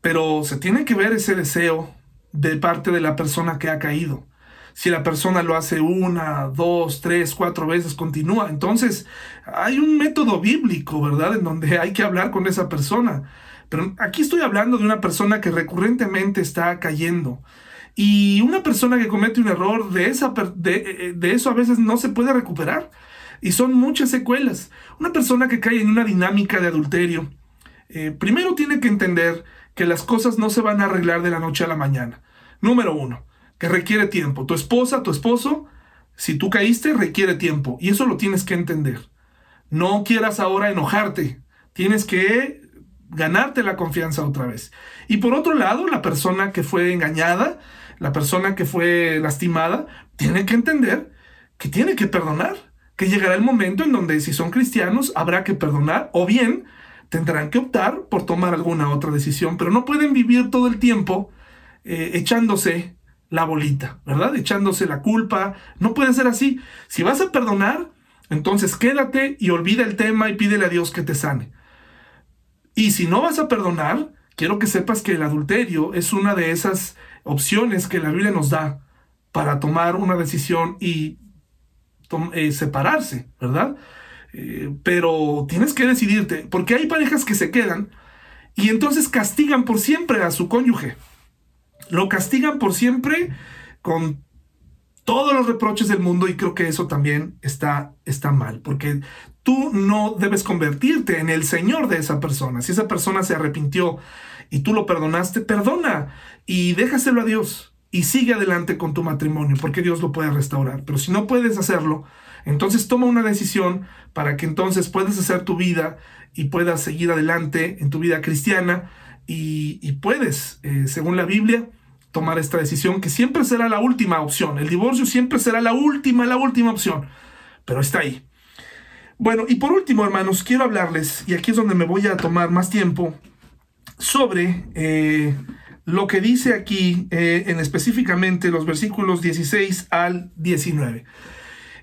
S1: pero se tiene que ver ese deseo de parte de la persona que ha caído si la persona lo hace una, dos, tres, cuatro veces, continúa. Entonces, hay un método bíblico, ¿verdad? En donde hay que hablar con esa persona. Pero aquí estoy hablando de una persona que recurrentemente está cayendo. Y una persona que comete un error, de, esa, de, de eso a veces no se puede recuperar. Y son muchas secuelas. Una persona que cae en una dinámica de adulterio, eh, primero tiene que entender que las cosas no se van a arreglar de la noche a la mañana. Número uno que requiere tiempo. Tu esposa, tu esposo, si tú caíste, requiere tiempo. Y eso lo tienes que entender. No quieras ahora enojarte. Tienes que ganarte la confianza otra vez. Y por otro lado, la persona que fue engañada, la persona que fue lastimada, tiene que entender que tiene que perdonar. Que llegará el momento en donde si son cristianos habrá que perdonar o bien tendrán que optar por tomar alguna otra decisión, pero no pueden vivir todo el tiempo eh, echándose la bolita, ¿verdad? Echándose la culpa. No puede ser así. Si vas a perdonar, entonces quédate y olvida el tema y pídele a Dios que te sane. Y si no vas a perdonar, quiero que sepas que el adulterio es una de esas opciones que la Biblia nos da para tomar una decisión y eh, separarse, ¿verdad? Eh, pero tienes que decidirte, porque hay parejas que se quedan y entonces castigan por siempre a su cónyuge. Lo castigan por siempre con todos los reproches del mundo y creo que eso también está, está mal, porque tú no debes convertirte en el Señor de esa persona. Si esa persona se arrepintió y tú lo perdonaste, perdona y déjaselo a Dios y sigue adelante con tu matrimonio, porque Dios lo puede restaurar. Pero si no puedes hacerlo, entonces toma una decisión para que entonces puedas hacer tu vida y puedas seguir adelante en tu vida cristiana y, puedes, eh, según la Biblia, tomar esta decisión, que siempre será la última opción. El divorcio siempre será la última, la última opción. Pero está ahí. Bueno, y por último, hermanos, quiero hablarles, y aquí es donde me voy a tomar más tiempo, sobre eh, lo que dice aquí, eh, en específicamente los versículos 16 al 19.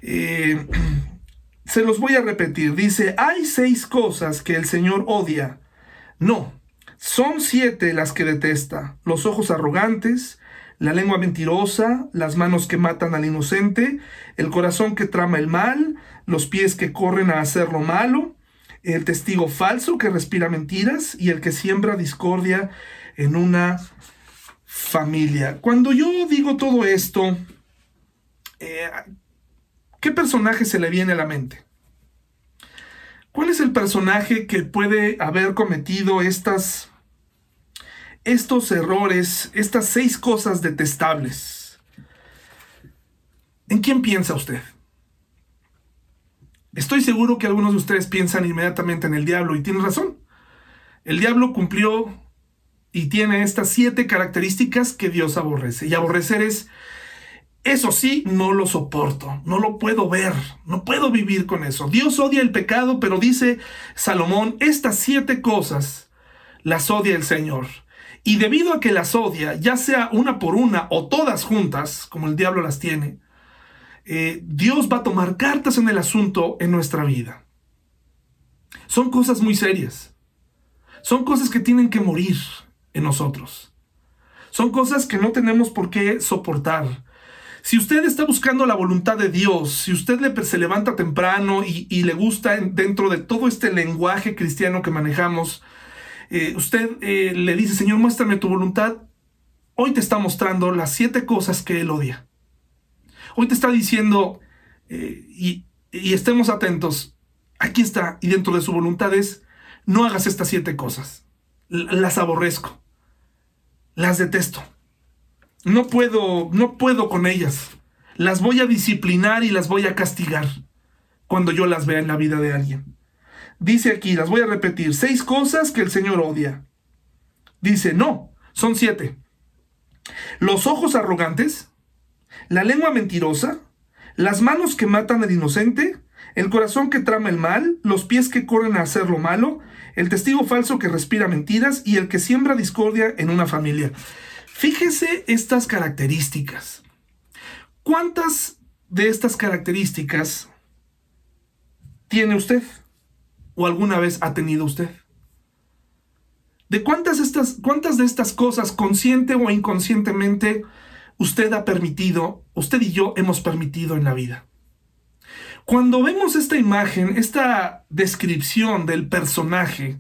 S1: Eh, [clears throat] se los voy a repetir. Dice, hay seis cosas que el Señor odia. No, son siete las que detesta, los ojos arrogantes, la lengua mentirosa, las manos que matan al inocente, el corazón que trama el mal, los pies que corren a hacer lo malo, el testigo falso que respira mentiras y el que siembra discordia en una familia. Cuando yo digo todo esto, eh, ¿qué personaje se le viene a la mente? ¿Cuál es el personaje que puede haber cometido estas, estos errores, estas seis cosas detestables? ¿En quién piensa usted? Estoy seguro que algunos de ustedes piensan inmediatamente en el diablo y tienen razón. El diablo cumplió y tiene estas siete características que Dios aborrece. Y aborrecer es eso sí, no lo soporto, no lo puedo ver, no puedo vivir con eso. Dios odia el pecado, pero dice Salomón, estas siete cosas las odia el Señor. Y debido a que las odia, ya sea una por una o todas juntas, como el diablo las tiene, eh, Dios va a tomar cartas en el asunto en nuestra vida. Son cosas muy serias. Son cosas que tienen que morir nosotros. Son cosas que no tenemos por qué soportar. Si usted está buscando la voluntad de Dios, si usted se levanta temprano y, le gusta dentro de todo este lenguaje cristiano que manejamos, eh, usted eh, le dice, Señor, muéstrame tu voluntad, hoy te está mostrando las siete cosas que Él odia. Hoy te está diciendo, eh, y, y estemos atentos, aquí está, y dentro de su voluntad es, no hagas estas siete cosas. Las aborrezco. Las detesto. No puedo, no puedo con ellas. Las voy a disciplinar y las voy a castigar cuando yo las vea en la vida de alguien. Dice aquí, las voy a repetir, seis cosas que el Señor odia. Dice, no, son siete. Los ojos arrogantes, la lengua mentirosa, las manos que matan al inocente, el corazón que trama el mal, los pies que corren a hacer lo malo, el testigo falso que respira mentiras y el que siembra discordia en una familia. Fíjese estas características. ¿Cuántas de estas características tiene usted? ¿O alguna vez ha tenido usted? ¿De cuántas, estas, cuántas de estas cosas, consciente o inconscientemente, usted ha permitido, usted y yo hemos permitido en la vida? Cuando vemos esta imagen, esta descripción del personaje,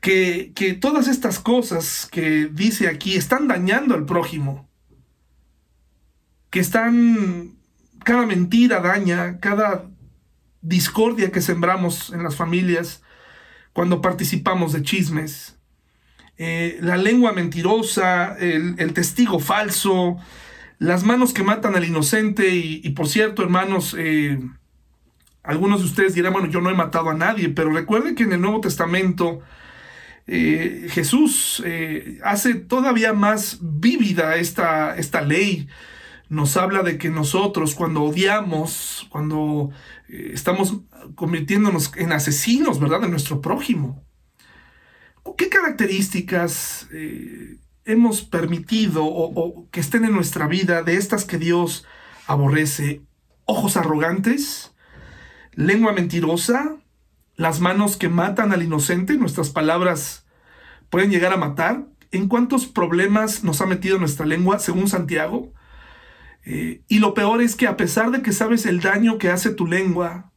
S1: que, que, todas estas cosas que dice aquí están dañando al prójimo, que están, cada mentira daña, cada discordia que sembramos en las familias cuando participamos de chismes, eh, la lengua mentirosa, el, testigo falso, las manos que matan al inocente y, por cierto, hermanos, eh, algunos de ustedes dirán, bueno, yo no he matado a nadie, pero recuerden que en el Nuevo Testamento eh, Jesús hace todavía más vívida esta, esta ley. Nos habla de que nosotros cuando odiamos, cuando estamos convirtiéndonos en asesinos, ¿verdad?, de nuestro prójimo. ¿Qué características eh, hemos permitido o, que estén en nuestra vida de estas que Dios aborrece? Ojos arrogantes, lengua mentirosa, las manos que matan al inocente, nuestras palabras pueden llegar a matar. ¿En cuántos problemas nos ha metido nuestra lengua, según Santiago? Eh, y lo peor es que a pesar de que sabes el daño que hace tu lengua,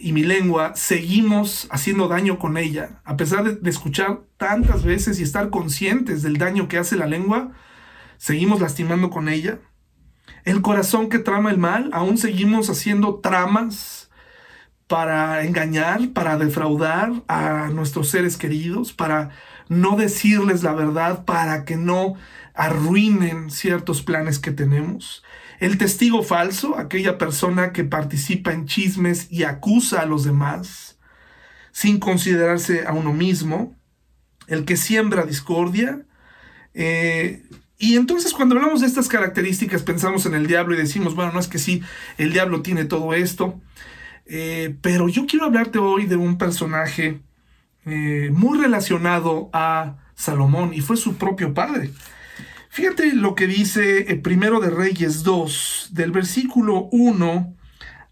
S1: y mi lengua, seguimos haciendo daño con ella. A pesar de, escuchar tantas veces y estar conscientes del daño que hace la lengua, seguimos lastimando con ella. El corazón que trama el mal, aún seguimos haciendo tramas para engañar, para defraudar a nuestros seres queridos, para no decirles la verdad, para que no arruinen ciertos planes que tenemos. El testigo falso, aquella persona que participa en chismes y acusa a los demás sin considerarse a uno mismo. El que siembra discordia. Eh, y entonces cuando hablamos de estas características pensamos en el diablo y decimos, bueno, no es que sí, el diablo tiene todo esto. Eh, pero yo quiero hablarte hoy de un personaje eh, muy relacionado a Salomón y fue su propio padre. Fíjate lo que dice el primero de Reyes 2, del versículo 1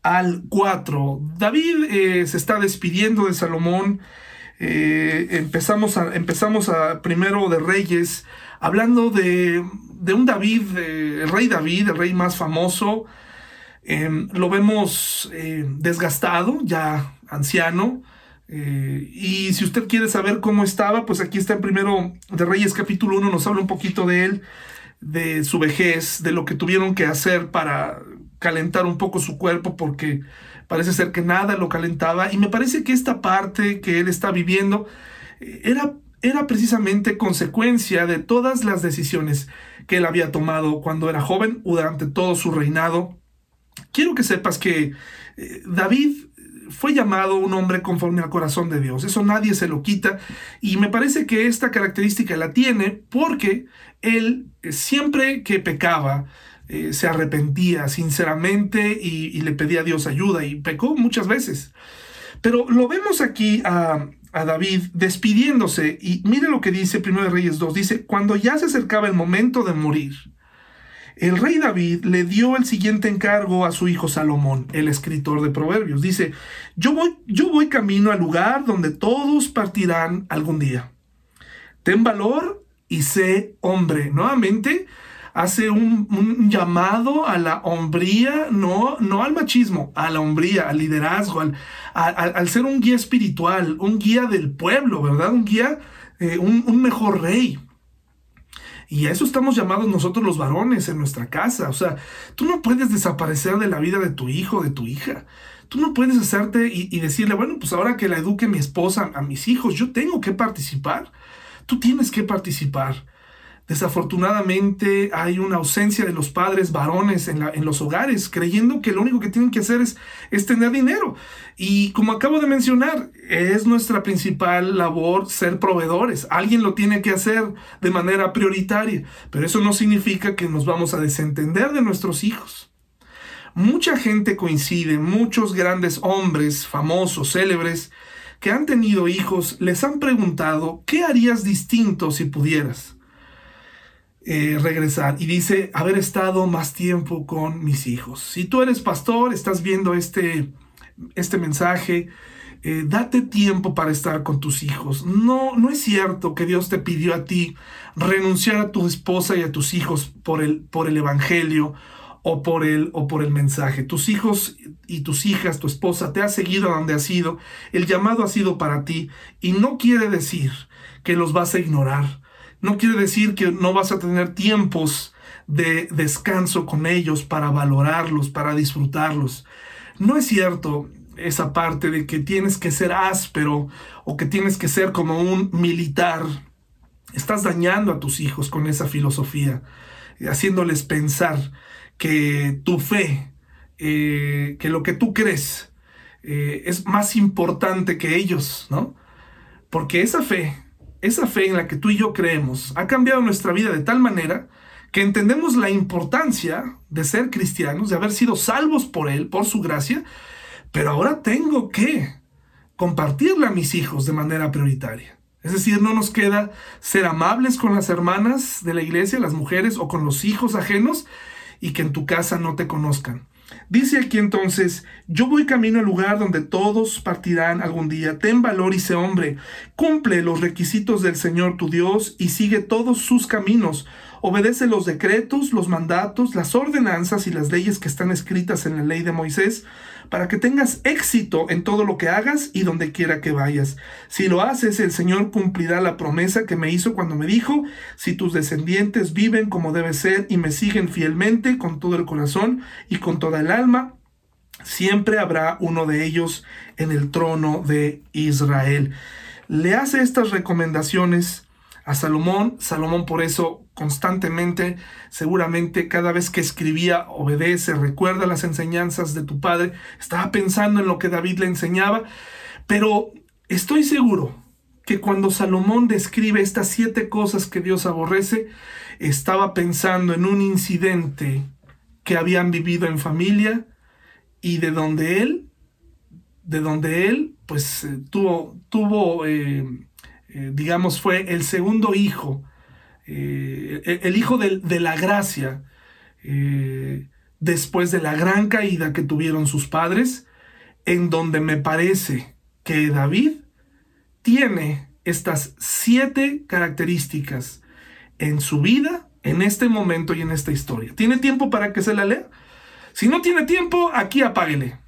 S1: al 4. David eh, se está despidiendo de Salomón. Eh, empezamos, a, empezamos a primero de Reyes hablando de, un David, el rey David, el rey más famoso. Em, lo vemos eh, desgastado, ya anciano. Eh, y si usted quiere saber cómo estaba, pues aquí está en primero de Reyes capítulo 1, nos habla un poquito de él, de su vejez, de lo que tuvieron que hacer para calentar un poco su cuerpo, porque parece ser que nada lo calentaba. Y me parece que esta parte que él está viviendo eh, era, era precisamente consecuencia de todas las decisiones que él había tomado cuando era joven o durante todo su reinado. Quiero que sepas que eh, David fue llamado un hombre conforme al corazón de Dios. Eso nadie se lo quita. Y me parece que esta característica la tiene porque él eh, siempre que pecaba, eh, se arrepentía sinceramente y, le pedía a Dios ayuda y pecó muchas veces. Pero lo vemos aquí a, David despidiéndose y mire lo que dice 1 Reyes 2, dice, cuando ya se acercaba el momento de morir, el rey David le dio el siguiente encargo a su hijo Salomón, el escritor de Proverbios. Dice, yo voy, yo voy camino al lugar donde todos partirán algún día. Ten valor y sé hombre. Nuevamente hace un, llamado a la hombría, no, no al machismo, a la hombría, al liderazgo, al, al, ser un guía espiritual, un guía del pueblo, ¿verdad? Un guía, eh, un, un mejor rey. Y a eso estamos llamados nosotros los varones en nuestra casa. O sea, tú no puedes desaparecer de la vida de tu hijo, de tu hija. Tú no puedes hacerte y, decirle, bueno, pues ahora que la eduque mi esposa a mis hijos, yo tengo que participar. Tú tienes que participar. Desafortunadamente hay una ausencia de los padres varones en, los hogares, creyendo que lo único que tienen que hacer es tener dinero. Y como acabo de mencionar, es nuestra principal labor ser proveedores. Alguien lo tiene que hacer de manera prioritaria, pero eso no significa que nos vamos a desentender de nuestros hijos. mucha gente coincide, muchos grandes hombres, famosos, célebres, que han tenido hijos, les han preguntado, ¿qué harías distinto si pudieras eh, regresar? Y dice, haber estado más tiempo con mis hijos. Si tú eres pastor, estás viendo este, este mensaje, eh, date tiempo para estar con tus hijos. No, no es cierto que Dios te pidió a ti renunciar a tu esposa y a tus hijos por el, por el Evangelio o por, el, o por el mensaje. Tus hijos y tus hijas, tu esposa, te ha seguido a donde has ido. El llamado ha sido para ti y no quiere decir que los vas a ignorar. No quiere decir que no vas a tener tiempos de descanso con ellos para valorarlos, para disfrutarlos. No es cierto esa parte de que tienes que ser áspero o que tienes que ser como un militar. Estás dañando a tus hijos con esa filosofía, haciéndoles pensar que tu fe, eh, que lo que tú crees eh, es más importante que ellos, ¿no? Porque esa fe, esa fe en la que tú y yo creemos, ha cambiado nuestra vida de tal manera que entendemos la importancia de ser cristianos, de haber sido salvos por Él, por su gracia, pero ahora tengo que compartirle a mis hijos de manera prioritaria. Es decir, no nos queda ser amables con las hermanas de la iglesia, las mujeres o con los hijos ajenos y que en tu casa no te conozcan. Dice aquí entonces, yo voy camino al lugar donde todos partirán algún día. Ten valor y sé hombre. Cumple los requisitos del Señor tu Dios y sigue todos sus caminos obedece los decretos, los mandatos, las ordenanzas y las leyes que están escritas en la ley de Moisés, para que tengas éxito en todo lo que hagas y donde quiera que vayas. Si lo haces, el Señor cumplirá la promesa que me hizo cuando me dijo, si tus descendientes viven como debe ser y me siguen fielmente con todo el corazón y con toda el alma, siempre habrá uno de ellos en el trono de Israel. Le hace estas recomendaciones a Salomón. Salomón por eso constantemente, seguramente cada vez que escribía, obedece, recuerda las enseñanzas de tu padre, estaba pensando en lo que David le enseñaba, pero estoy seguro que cuando Salomón describe estas siete cosas que Dios aborrece, estaba pensando en un incidente que habían vivido en familia y de donde él, de donde él, pues eh, tuvo, tuvo eh, eh, digamos, fue el segundo hijo, eh, el hijo de, la gracia, eh, después de la gran caída que tuvieron sus padres, en donde me parece que David tiene estas siete características en su vida, en este momento y en esta historia. ¿Tiene tiempo para que se la lea? Si no tiene tiempo, aquí apáguele.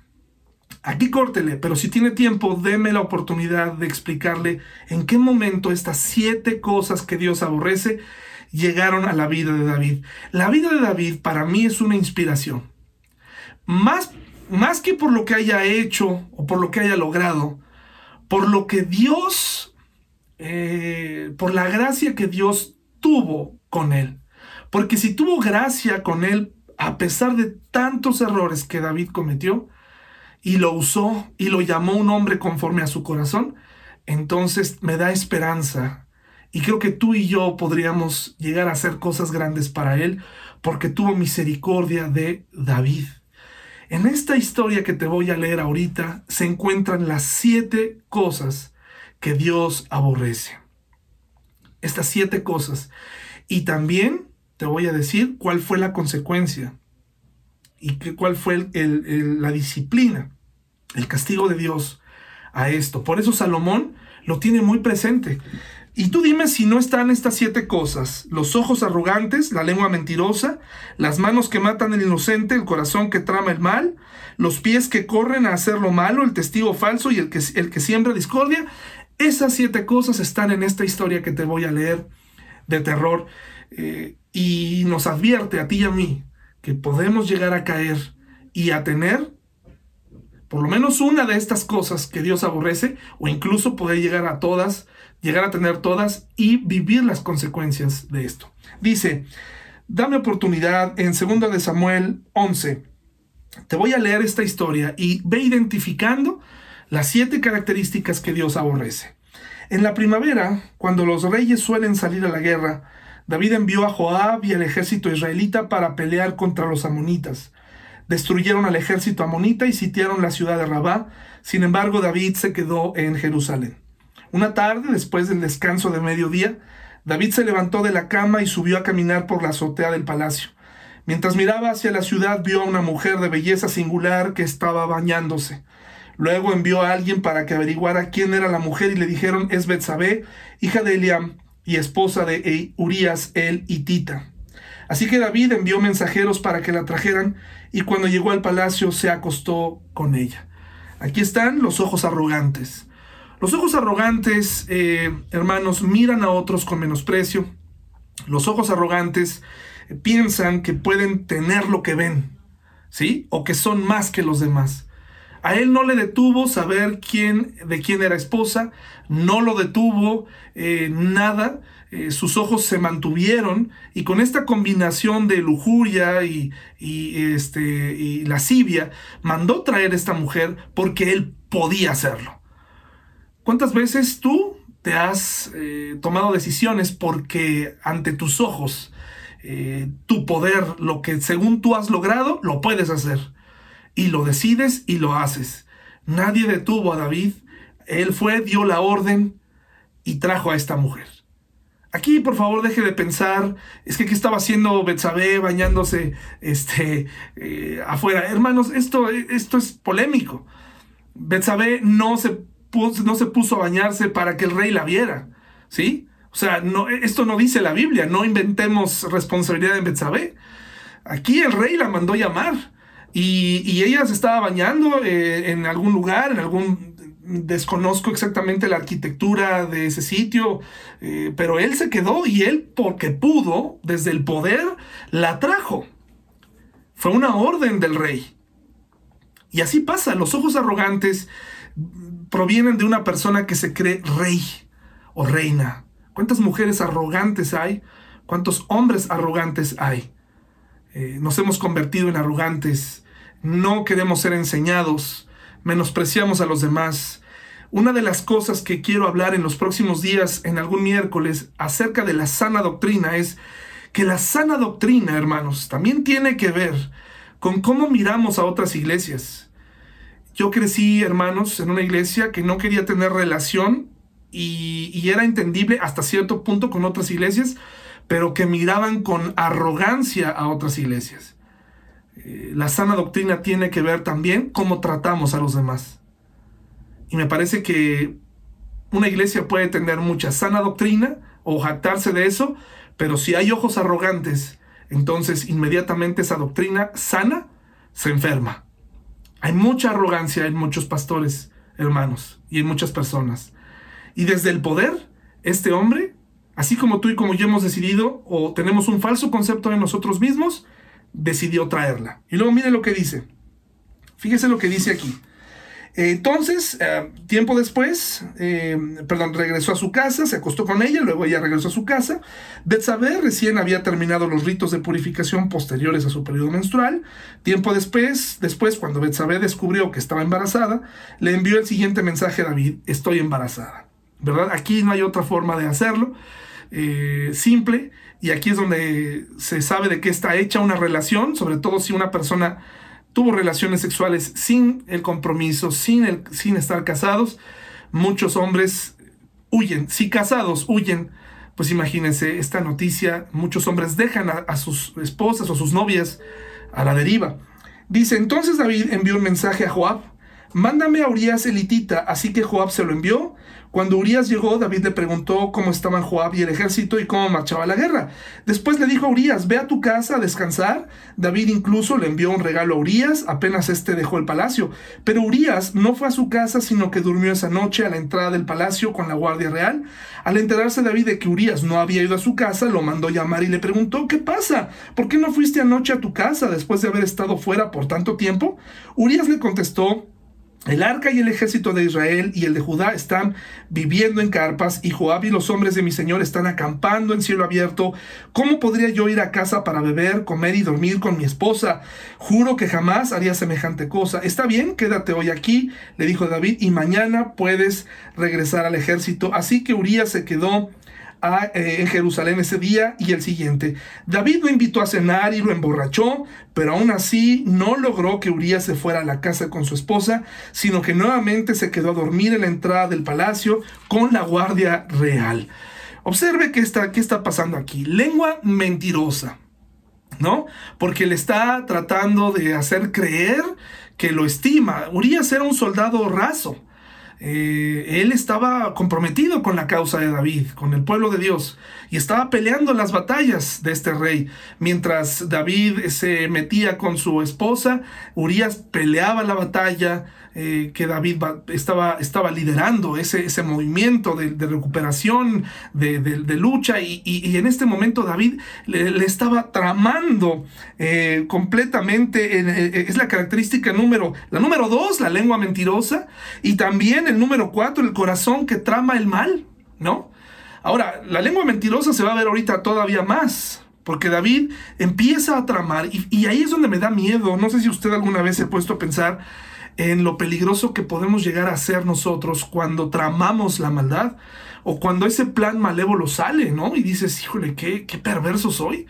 S1: Aquí córtele, pero si tiene tiempo, deme la oportunidad de explicarle en qué momento estas siete cosas que Dios aborrece llegaron a la vida de David. La vida de David para mí es una inspiración. Más, más que por lo que haya hecho o por lo que haya logrado, por lo que Dios, eh, por la gracia que Dios tuvo con él. Porque si tuvo gracia con él, a pesar de tantos errores que David cometió, y lo usó y lo llamó un hombre conforme a su corazón, entonces me da esperanza. Y creo que tú y yo podríamos llegar a hacer cosas grandes para Él porque tuvo misericordia de David. En esta historia que te voy a leer ahorita se encuentran las siete cosas que Dios aborrece. Estas siete cosas. Y también te voy a decir cuál fue la consecuencia y cuál fue la disciplina, el castigo de Dios a esto. Por eso Salomón lo tiene muy presente. Y tú dime si no están estas siete cosas, los ojos arrogantes, la lengua mentirosa, las manos que matan al inocente, el corazón que trama el mal, los pies que corren a hacer lo malo, el testigo falso y el que, el que siembra discordia. Esas siete cosas están en esta historia que te voy a leer de terror eh, y nos advierte a ti y a mí que podemos llegar a caer y a tener por lo menos una de estas cosas que Dios aborrece, o incluso poder llegar a todas, llegar a tener todas y vivir las consecuencias de esto. Dice, dame oportunidad en 2 de Samuel 11. Te voy a leer esta historia y ve identificando las siete características que Dios aborrece. En la primavera, cuando los reyes suelen salir a la guerra, David envió a Joab y al ejército israelita para pelear contra los amonitas. destruyeron al ejército amonita y sitiaron la ciudad de Rabá. Sin embargo, David se quedó en Jerusalén. Una tarde, después del descanso de mediodía, David se levantó de la cama y subió a caminar por la azotea del palacio. Mientras miraba hacia la ciudad, vio a una mujer de belleza singular que estaba bañándose. Luego envió a alguien para que averiguara quién era la mujer y le dijeron es Betsabé, hija de Eliam y esposa de Urías el Hitita. Así que David envió mensajeros para que la trajeran y cuando llegó al palacio se acostó con ella. Aquí están los ojos arrogantes. Los ojos arrogantes, eh, hermanos, miran a otros con menosprecio. Los ojos arrogantes eh, piensan que pueden tener lo que ven, ¿sí? O que son más que los demás. A él no le detuvo saber quién, de quién era esposa, no lo detuvo eh, nada, sus ojos se mantuvieron y con esta combinación de lujuria este, y lascivia, mandó traer esta mujer porque él podía hacerlo. ¿Cuántas veces tú te has eh, tomado decisiones porque ante tus ojos eh, tu poder, lo que según tú has logrado, lo puedes hacer? Y lo decides y lo haces. Nadie detuvo a David. Él fue, dio la orden y trajo a esta mujer. Aquí, por favor, deje de pensar, es que ¿qué estaba haciendo Betsabé bañándose este, eh, afuera? Hermanos, esto, esto es polémico. Betsabé no se no se puso a bañarse para que el rey la viera, ¿sí? O sea, no, esto no dice la Biblia, no inventemos responsabilidad en Betsabé. Aquí el rey la mandó llamar y, ella se estaba bañando eh, en algún lugar, en algún desconozco exactamente la arquitectura de ese sitio, eh, pero él se quedó y él, porque pudo, desde el poder, la trajo. Fue una orden del rey. Y así pasa, los ojos arrogantes provienen de una persona que se cree rey o reina. ¿Cuántas mujeres arrogantes hay? ¿Cuántos hombres arrogantes hay? Eh, nos hemos convertido en arrogantes, no queremos ser enseñados, menospreciamos a los demás. Una de las cosas que quiero hablar en los próximos días, en algún miércoles, acerca de la sana doctrina es que la sana doctrina, hermanos, también tiene que ver con cómo miramos a otras iglesias. Yo crecí, hermanos, en una iglesia que no quería tener relación y, era entendible hasta cierto punto con otras iglesias, pero que miraban con arrogancia a otras iglesias. Eh, la sana doctrina tiene que ver también cómo tratamos a los demás. Y me parece que una iglesia puede tener mucha sana doctrina o jactarse de eso, pero si hay ojos arrogantes, entonces inmediatamente esa doctrina sana se enferma. Hay mucha arrogancia en muchos pastores, hermanos, y en muchas personas. Y desde el poder, este hombre, así como tú y como yo hemos decidido, o tenemos un falso concepto de nosotros mismos, decidió traerla. Y luego mire lo que dice. Fíjese lo que dice aquí. Entonces, eh, tiempo después, eh, perdón, regresó a su casa, se acostó con ella, luego ella regresó a su casa. Betsabé recién había terminado los ritos de purificación posteriores a su periodo menstrual. Tiempo después, después cuando Betsabé descubrió que estaba embarazada, le envió el siguiente mensaje a David, estoy embarazada. ¿Verdad? Aquí no hay otra forma de hacerlo. Eh, simple, y aquí es donde se sabe de qué está hecha una relación, sobre todo si una persona tuvo relaciones sexuales sin el compromiso, sin, el, sin estar casados, muchos hombres huyen. Si casados huyen, pues imagínense esta noticia, muchos hombres dejan a, sus esposas o sus novias a la deriva. Dice, entonces David envió un mensaje a Joab, mándame a Urias elitita, así que Joab se lo envió cuando Urias llegó, David le preguntó cómo estaban Joab y el ejército y cómo marchaba la guerra. Después le dijo a Urias, ve a tu casa a descansar. David incluso le envió un regalo a Urias, apenas este dejó el palacio. Pero Urias no fue a su casa, sino que durmió esa noche a la entrada del palacio con la guardia real. Al enterarse David de que Urias no había ido a su casa, lo mandó llamar y le preguntó, ¿qué pasa? ¿Por qué no fuiste anoche a tu casa después de haber estado fuera por tanto tiempo? Urias le contestó, el arca y el ejército de Israel y el de Judá están viviendo en carpas y Joab y los hombres de mi señor están acampando en cielo abierto. ¿Cómo podría yo ir a casa para beber, comer y dormir con mi esposa? Juro que jamás haría semejante cosa. Está bien, quédate hoy aquí, le dijo David, y mañana puedes regresar al ejército. Así que Urias se quedó eh, en Jerusalén ese día y el siguiente. David lo invitó a cenar y lo emborrachó, pero aún así no logró que Urias se fuera a la casa con su esposa, sino que nuevamente se quedó a dormir en la entrada del palacio con la guardia real. Observe qué está, qué está pasando aquí. Lengua mentirosa. ¿no? Porque le está tratando de hacer creer que lo estima. Urias era un soldado raso. Eh, él estaba comprometido con la causa de David, con el pueblo de Dios, y estaba peleando las batallas de este rey. Mientras David se metía con su esposa, Urias peleaba la batalla, eh, que David estaba, estaba liderando, ese, ese movimiento de, recuperación, de, lucha, y, en este momento David le, estaba tramando eh, completamente, eh, es la característica número, la número dos, la lengua mentirosa, y también el número cuatro, el corazón que trama el mal, ¿no? Ahora, la lengua mentirosa se va a ver ahorita todavía más. Porque David empieza a tramar y, y, ahí es donde me da miedo. No sé si usted alguna vez se ha puesto a pensar en lo peligroso que podemos llegar a ser nosotros cuando tramamos la maldad o cuando ese plan malévolo sale, ¿no? Y dices, híjole, qué, qué perverso soy.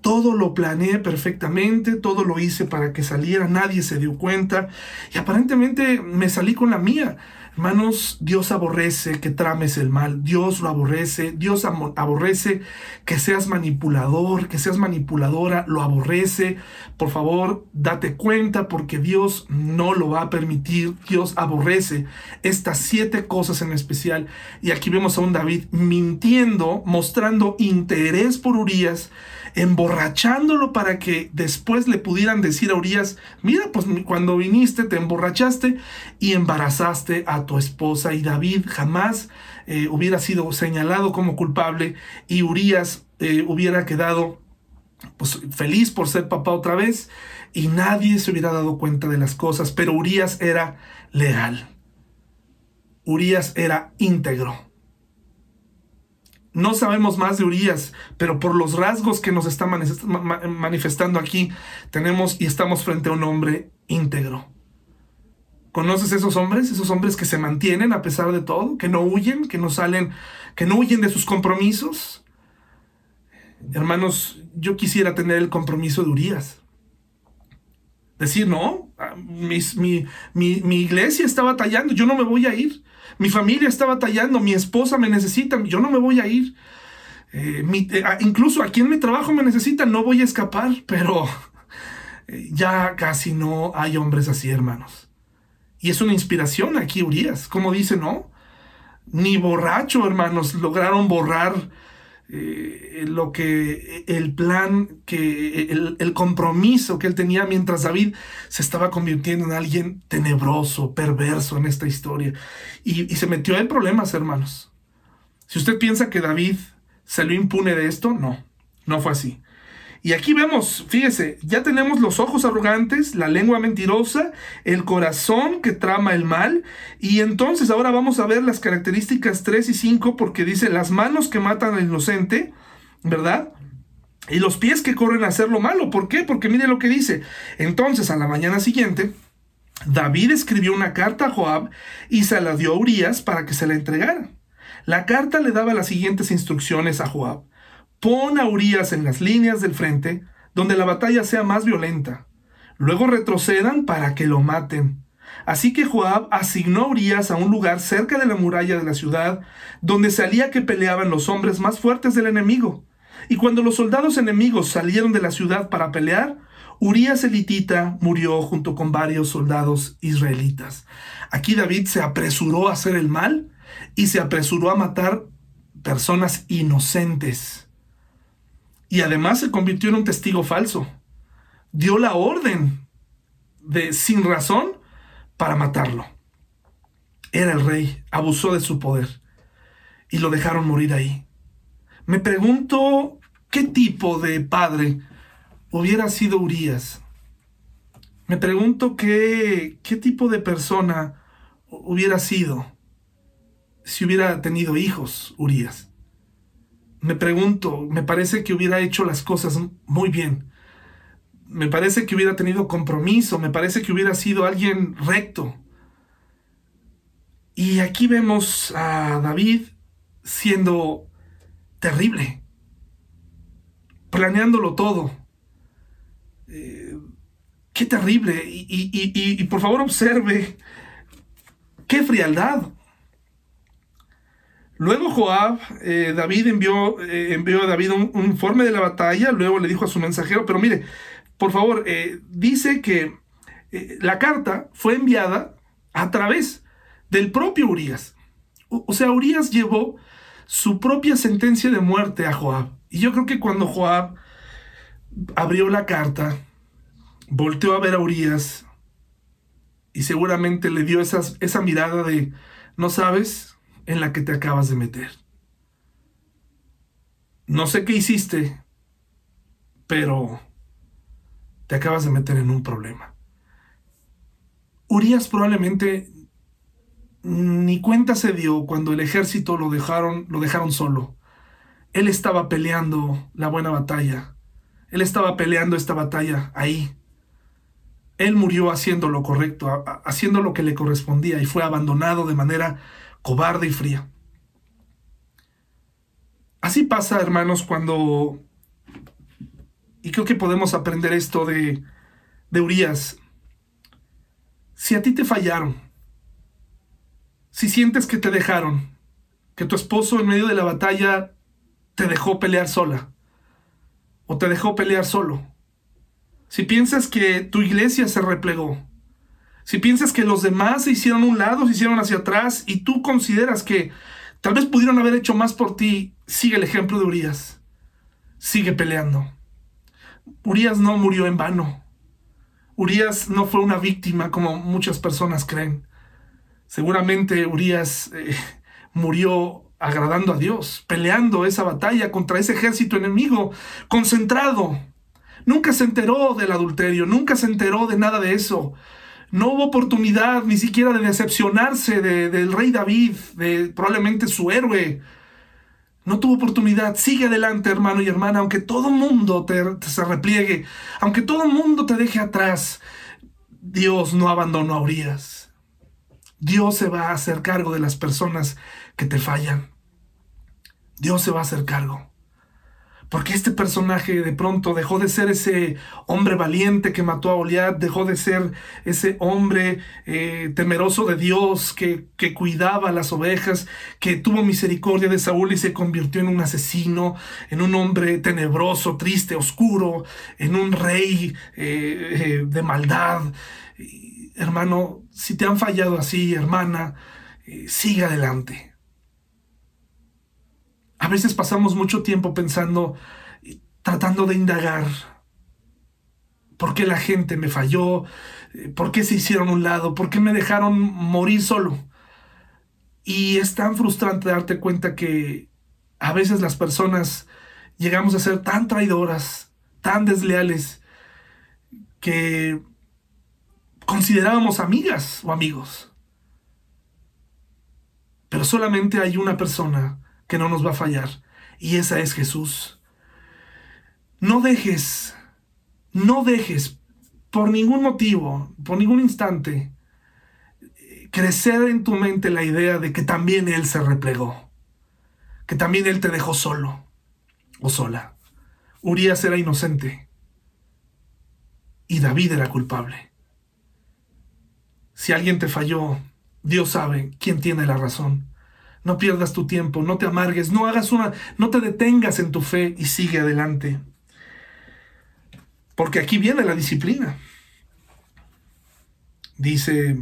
S1: Todo lo planeé perfectamente, todo lo hice para que saliera, nadie se dio cuenta y aparentemente me salí con la mía. Hermanos, Dios aborrece que trames el mal, Dios lo aborrece, Dios aborrece que seas manipulador, que seas manipuladora, lo aborrece. Por favor, date cuenta porque Dios no lo va a permitir, Dios aborrece estas siete cosas en especial. Y aquí vemos a un David mintiendo, mostrando interés por Urias emborrachándolo para que después le pudieran decir a Urias, mira, pues cuando viniste te emborrachaste y embarazaste a tu esposa y David jamás eh, hubiera sido señalado como culpable y Urias eh, hubiera quedado pues, feliz por ser papá otra vez y nadie se hubiera dado cuenta de las cosas, pero Urias era leal. Urias era íntegro. No sabemos más de Urias, pero por los rasgos que nos está manifestando aquí, tenemos y estamos frente a un hombre íntegro. ¿Conoces esos hombres? Esos hombres que se mantienen a pesar de todo, que no huyen, que no salen, que no huyen de sus compromisos. Hermanos, yo quisiera tener el compromiso de Urias. Decir, no, ah, mi, mi, mi iglesia está batallando, yo no me voy a ir. Mi familia está batallando, mi esposa me necesita, yo no me voy a ir. Eh, eh, incluso aquí en mi trabajo me necesitan, no voy a escapar, pero eh, ya casi no hay hombres así, hermanos. Y es una inspiración aquí, Urias, como dice, ¿no? Ni borracho, hermanos, lograron borrar eh, lo que el plan, que el, compromiso que él tenía mientras David se estaba convirtiendo en alguien tenebroso, perverso en esta historia. Y, y se metió en problemas, hermanos. Si usted piensa que David salió impune de esto, no, no fue así. Y aquí vemos, fíjese, ya tenemos los ojos arrogantes, la lengua mentirosa, el corazón que trama el mal. Y entonces ahora vamos a ver las características 3 y 5 porque dice las manos que matan al inocente, ¿verdad? Y los pies que corren a hacer lo malo. ¿Por qué? Porque mire lo que dice. Entonces a la mañana siguiente, David escribió una carta a Joab y se la dio a Urias para que se la entregara. La carta le daba las siguientes instrucciones a Joab. Pon a Urias en las líneas del frente, donde la batalla sea más violenta. Luego retrocedan para que lo maten. Así que Joab asignó a Urias a un lugar cerca de la muralla de la ciudad, donde salía que peleaban los hombres más fuertes del enemigo. Y cuando los soldados enemigos salieron de la ciudad para pelear, Urias elitita murió junto con varios soldados israelitas. Aquí David se apresuró a hacer el mal y se apresuró a matar personas inocentes y además se convirtió en un testigo falso. Dio la orden de sin razón para matarlo. Era el rey, abusó de su poder y lo dejaron morir ahí. Me pregunto qué tipo de padre hubiera sido Urias. Me pregunto qué, qué tipo de persona hubiera sido si hubiera tenido hijos Urias me pregunto, me parece que hubiera hecho las cosas muy bien. Me parece que hubiera tenido compromiso, me parece que hubiera sido alguien recto. Y aquí vemos a David siendo terrible, planeándolo todo. Eh, qué terrible. Y, por favor observe, qué frialdad. Luego Joab, eh, David envió, eh, envió a David un, informe de la batalla, luego le dijo a su mensajero, pero mire, por favor, dice que la carta fue enviada a través del propio Urias. O, sea, Urias llevó su propia sentencia de muerte a Joab. Y yo creo que cuando Joab abrió la carta, volteó a ver a Urias y seguramente le dio esa mirada de, no sabes en la que te acabas de meter. No sé qué hiciste, pero te acabas de meter en un problema. Urias probablemente ni cuenta se dio cuando el ejército lo dejaron, lo dejaron solo. Él estaba peleando la buena batalla. Él estaba peleando esta batalla ahí. Él murió haciendo lo correcto, haciendo lo que le correspondía y fue abandonado de manera cobarde y fría. Así pasa, hermanos, cuando... Y creo que podemos aprender esto de, de Urias. Si a ti te fallaron, si sientes que te dejaron, que tu esposo en medio de la batalla te dejó pelear sola o te dejó pelear solo, si piensas que tu iglesia se replegó, si piensas que los demás se hicieron a un lado, se hicieron hacia atrás y tú consideras que tal vez pudieron haber hecho más por ti, sigue el ejemplo de Urias. Sigue peleando. Urias no murió en vano. Urias no fue una víctima como muchas personas creen. Seguramente Urias eh, murió agradando a Dios, peleando esa batalla contra ese ejército enemigo, concentrado. Nunca se enteró del adulterio, nunca se enteró de nada de eso. No hubo oportunidad ni siquiera de decepcionarse del rey David, de probablemente su héroe. No tuvo oportunidad. Sigue adelante, hermano y hermana, aunque todo mundo te, se repliegue, aunque todo mundo te deje atrás. Dios no abandonó a Urias. Dios se va a hacer cargo de las personas que te fallan. Dios se va a hacer cargo. Porque este personaje de pronto dejó de ser ese hombre valiente que mató a Goliat, dejó de ser ese hombre eh, temeroso de Dios que, que, cuidaba las ovejas, que tuvo misericordia de Saúl y se convirtió en un asesino, en un hombre tenebroso, triste, oscuro, en un rey eh, eh, de maldad hermano, si te han fallado así, hermana, sigue adelante. A veces pasamos mucho tiempo pensando, tratando de indagar, ¿por qué la gente me falló? Eh, ¿Por qué se hicieron un lado? ¿Por qué me dejaron morir solo? Y es tan frustrante darte cuenta que a veces las personas llegamos a ser tan traidoras, tan desleales, que considerábamos amigas o amigos. Pero solamente hay una persona que no nos va a fallar y esa es Jesús. No dejes, no dejes por ningún motivo, por ningún instante, crecer en tu mente la idea de que también Él se replegó, que también Él te dejó solo o sola. Urias era inocente y David era culpable. Si alguien te falló, Dios sabe quién tiene la razón. No pierdas tu tiempo, no te amargues, no hagas una, no te detengas en tu fe y sigue adelante. Porque aquí viene la disciplina. Dice,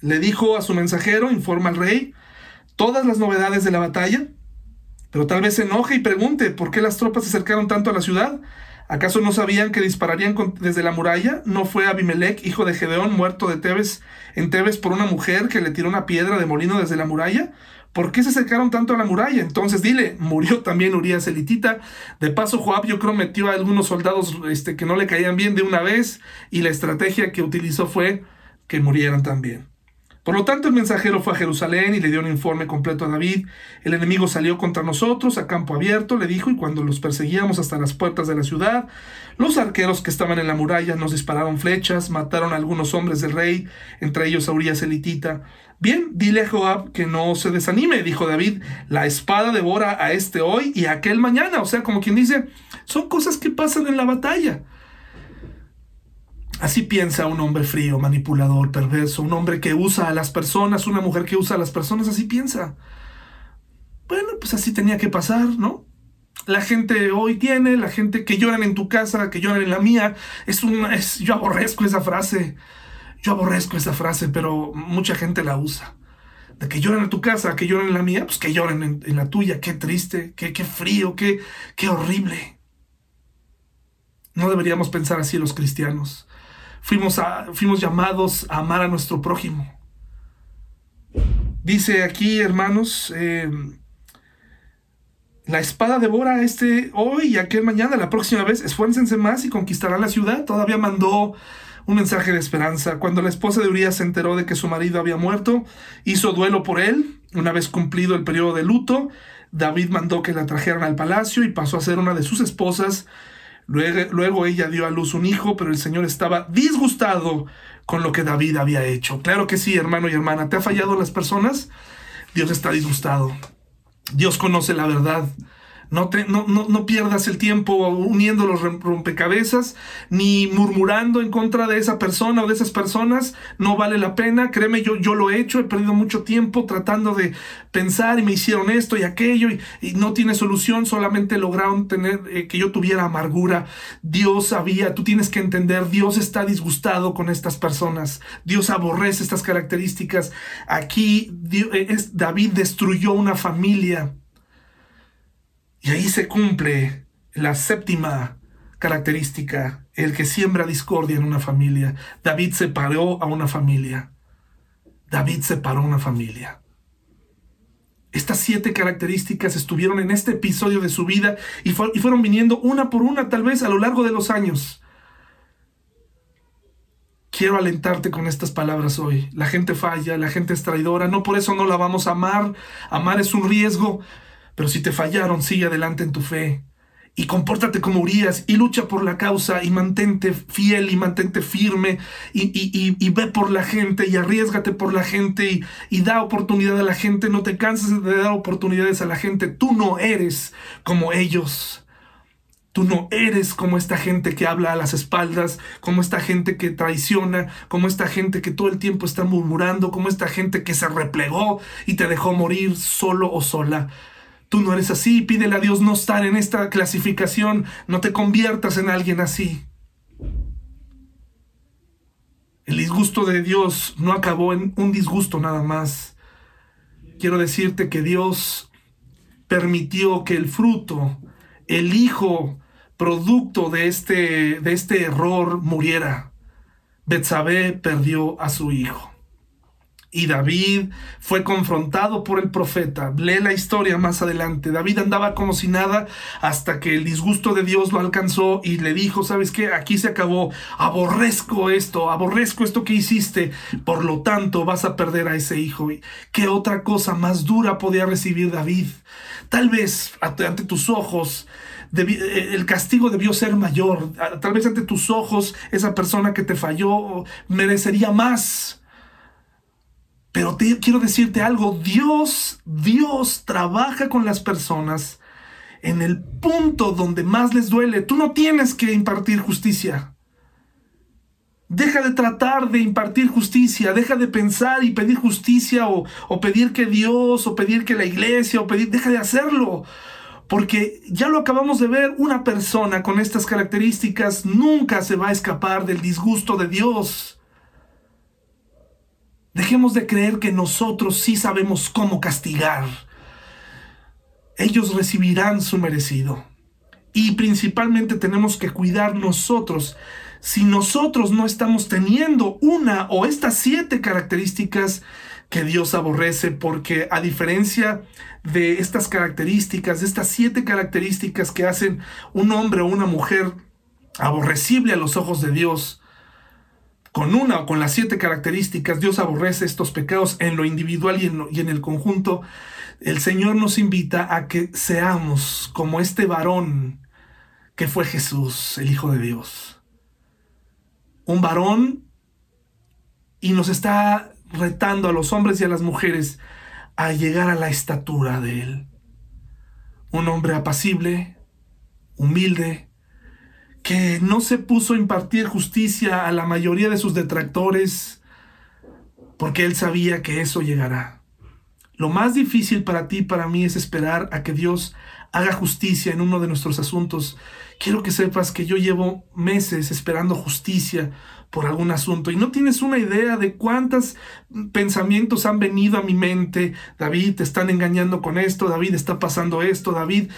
S1: le dijo a su mensajero, informa al rey, todas las novedades de la batalla, pero tal vez se enoje y pregunte por qué las tropas se acercaron tanto a la ciudad. ¿Acaso no sabían que dispararían desde la muralla? ¿No fue Abimelech, hijo de Gedeón, muerto de Tebes, en Tebes por una mujer que le tiró una piedra de molino desde la muralla? ¿Por qué se acercaron tanto a la muralla? Entonces dile, murió también Urias elitita. De paso, Joab yo creo metió a algunos soldados este, que no le caían bien de una vez y la estrategia que utilizó fue que murieran también. Por lo tanto, el mensajero fue a Jerusalén y le dio un informe completo a David. El enemigo salió contra nosotros a campo abierto, le dijo, y cuando los perseguíamos hasta las puertas de la ciudad, los arqueros que estaban en la muralla nos dispararon flechas, mataron a algunos hombres del rey, entre ellos a Urias elitita. Bien, dile a Joab que no se desanime, dijo David, la espada devora a este hoy y a aquel mañana. O sea, como quien dice, son cosas que pasan en la batalla. Así piensa un hombre frío, manipulador, perverso, un hombre que usa a las personas, una mujer que usa a las personas, así piensa. Bueno, pues así tenía que pasar, ¿no? La gente hoy tiene, la gente que lloran en tu casa, que lloran en la mía, es una, es, yo aborrezco esa frase, yo aborrezco esa frase, pero mucha gente la usa. De que lloran en tu casa, que lloran en la mía, pues que lloren en, la tuya, qué triste, qué, qué frío, qué, qué horrible. No deberíamos pensar así los cristianos fuimos, a, fuimos llamados a amar a nuestro prójimo. Dice aquí, hermanos, em, la espada devora este hoy y aquel mañana, la próxima vez, esfuércense más y conquistarán la ciudad. Todavía mandó un mensaje de esperanza. Cuando la esposa de Urias se enteró de que su marido había muerto, hizo duelo por él. Una vez cumplido el periodo de luto, David mandó que la trajeran al palacio y pasó a ser una de sus esposas Luego, ella dio a luz un hijo, pero el Señor estaba disgustado con lo que David había hecho. Claro que sí, hermano y hermana. ¿Te ha fallado las personas? Dios está disgustado. Dios conoce la verdad. No, te, no, no, pierdas el tiempo uniendo los rompecabezas, ni murmurando en contra de esa persona o de esas personas. No vale la pena. Créeme, yo, yo lo he hecho. He perdido mucho tiempo tratando de pensar y me hicieron esto y aquello y, no tiene solución. Solamente lograron tener eh, que yo tuviera amargura. Dios sabía, tú tienes que entender, Dios está disgustado con estas personas. Dios aborrece estas características. Aquí eh, David destruyó una familia y ahí se cumple la séptima característica, el que siembra discordia en una familia. David separó a una familia. David separó a una familia. Estas siete características estuvieron en este episodio de su vida y, y, fueron viniendo una por una tal vez a lo largo de los años. Quiero alentarte con estas palabras hoy. La gente falla, la gente es traidora, no por eso no la vamos a amar. Amar es un riesgo, pero si te fallaron, sigue adelante en tu fe. Y compórtate como Urias y lucha por la causa y mantente fiel y mantente firme y, ve por la gente y arriesgate por la gente y, da oportunidad a la gente. No te canses de dar oportunidades a la gente. Tú no eres como ellos. Tú no eres como esta gente que habla a las espaldas, como esta gente que traiciona, como esta gente que todo el tiempo está murmurando, como esta gente que se replegó y te dejó morir solo o sola. Tú no eres así, pídele a Dios no estar en esta clasificación, no te conviertas en alguien así. El disgusto de Dios no acabó en un disgusto nada más. Quiero decirte que Dios permitió que el fruto, el hijo producto de este, de este error muriera. Betsabé perdió a su hijo. Y David fue confrontado por el profeta. Lee la historia más adelante. David andaba como si nada hasta que el disgusto de Dios lo alcanzó y le dijo, ¿sabes qué? Aquí se acabó. Aborrezco esto, aborrezco esto que hiciste. Por lo tanto, vas a perder a ese hijo. ¿Qué otra cosa más dura podía recibir David? Tal vez ante tus ojos eh, el castigo debió ser mayor. Tal vez ante tus ojos esa persona que te falló merecería más. Pero quiero decirte algo, Dios, Dios trabaja con las personas en el punto donde más les duele. Tú no tienes que impartir justicia. Deja de tratar de impartir justicia, deja de pensar y pedir justicia o, o, pedir que Dios o pedir que la iglesia o pedir, deja de hacerlo. Porque ya lo acabamos de ver, una persona con estas características nunca se va a escapar del disgusto de Dios. Dejemos de creer que nosotros sí sabemos cómo castigar. Ellos recibirán su merecido. Y principalmente tenemos que cuidar nosotros. Si nosotros no estamos teniendo una o estas siete características que Dios aborrece, porque a diferencia de estas características, de estas siete características que hacen un hombre o una mujer aborrecible a los ojos de Dios, con una o con las siete características, Dios aborrece estos pecados en lo individual y en, el conjunto, el Señor nos invita a que seamos como este varón que fue Jesús, el Hijo de Dios. Un varón y nos está retando a los hombres y a las mujeres a llegar a la estatura de Él. Un hombre apacible, humilde, que no se puso a impartir justicia a la mayoría de sus detractores, porque Él sabía que eso llegará. Lo más difícil para ti y para mí es esperar a que Dios haga justicia en uno de nuestros asuntos. Quiero que sepas que yo llevo meses esperando justicia por algún asunto y no tienes una idea de cuántos pensamientos han venido a mi mente. David, te están engañando con esto, David está pasando esto, David,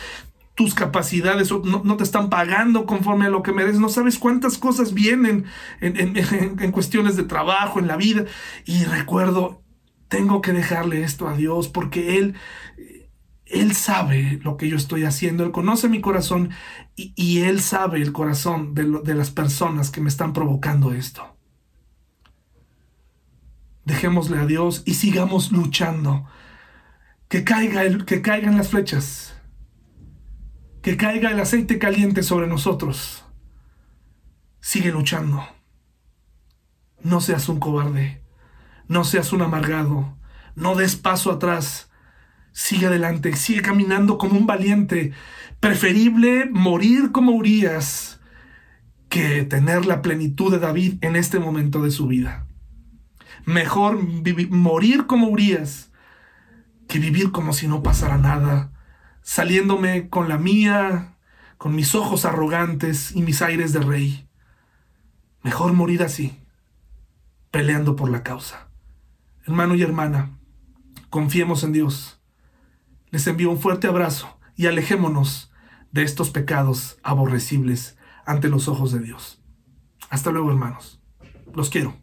S1: tus capacidades no, te están pagando conforme a lo que mereces. No sabes cuántas cosas vienen en, cuestiones de trabajo, en la vida. Y recuerdo, tengo que dejarle esto a Dios porque Él él sabe lo que yo estoy haciendo, Él conoce mi corazón y, Él sabe el corazón de, de, las personas que me están provocando esto. Dejémosle a Dios y sigamos luchando. Que, caiga el, que caigan las flechas. Que caiga el aceite caliente sobre nosotros. Sigue luchando. No seas un cobarde. No seas un amargado. No des paso atrás Sigue adelante, sigue caminando como un valiente. Preferible morir como Urias que tener la plenitud de David en este momento de su vida. Mejor morir como Urias que vivir como si no pasara nada, saliéndome con la mía, con mis ojos arrogantes y mis aires de rey. Mejor morir así, peleando por la causa. Hermano y hermana, confiemos en Dios les envío un fuerte abrazo y alejémonos de estos pecados aborrecibles ante los ojos de Dios. Hasta luego, hermanos. Los quiero.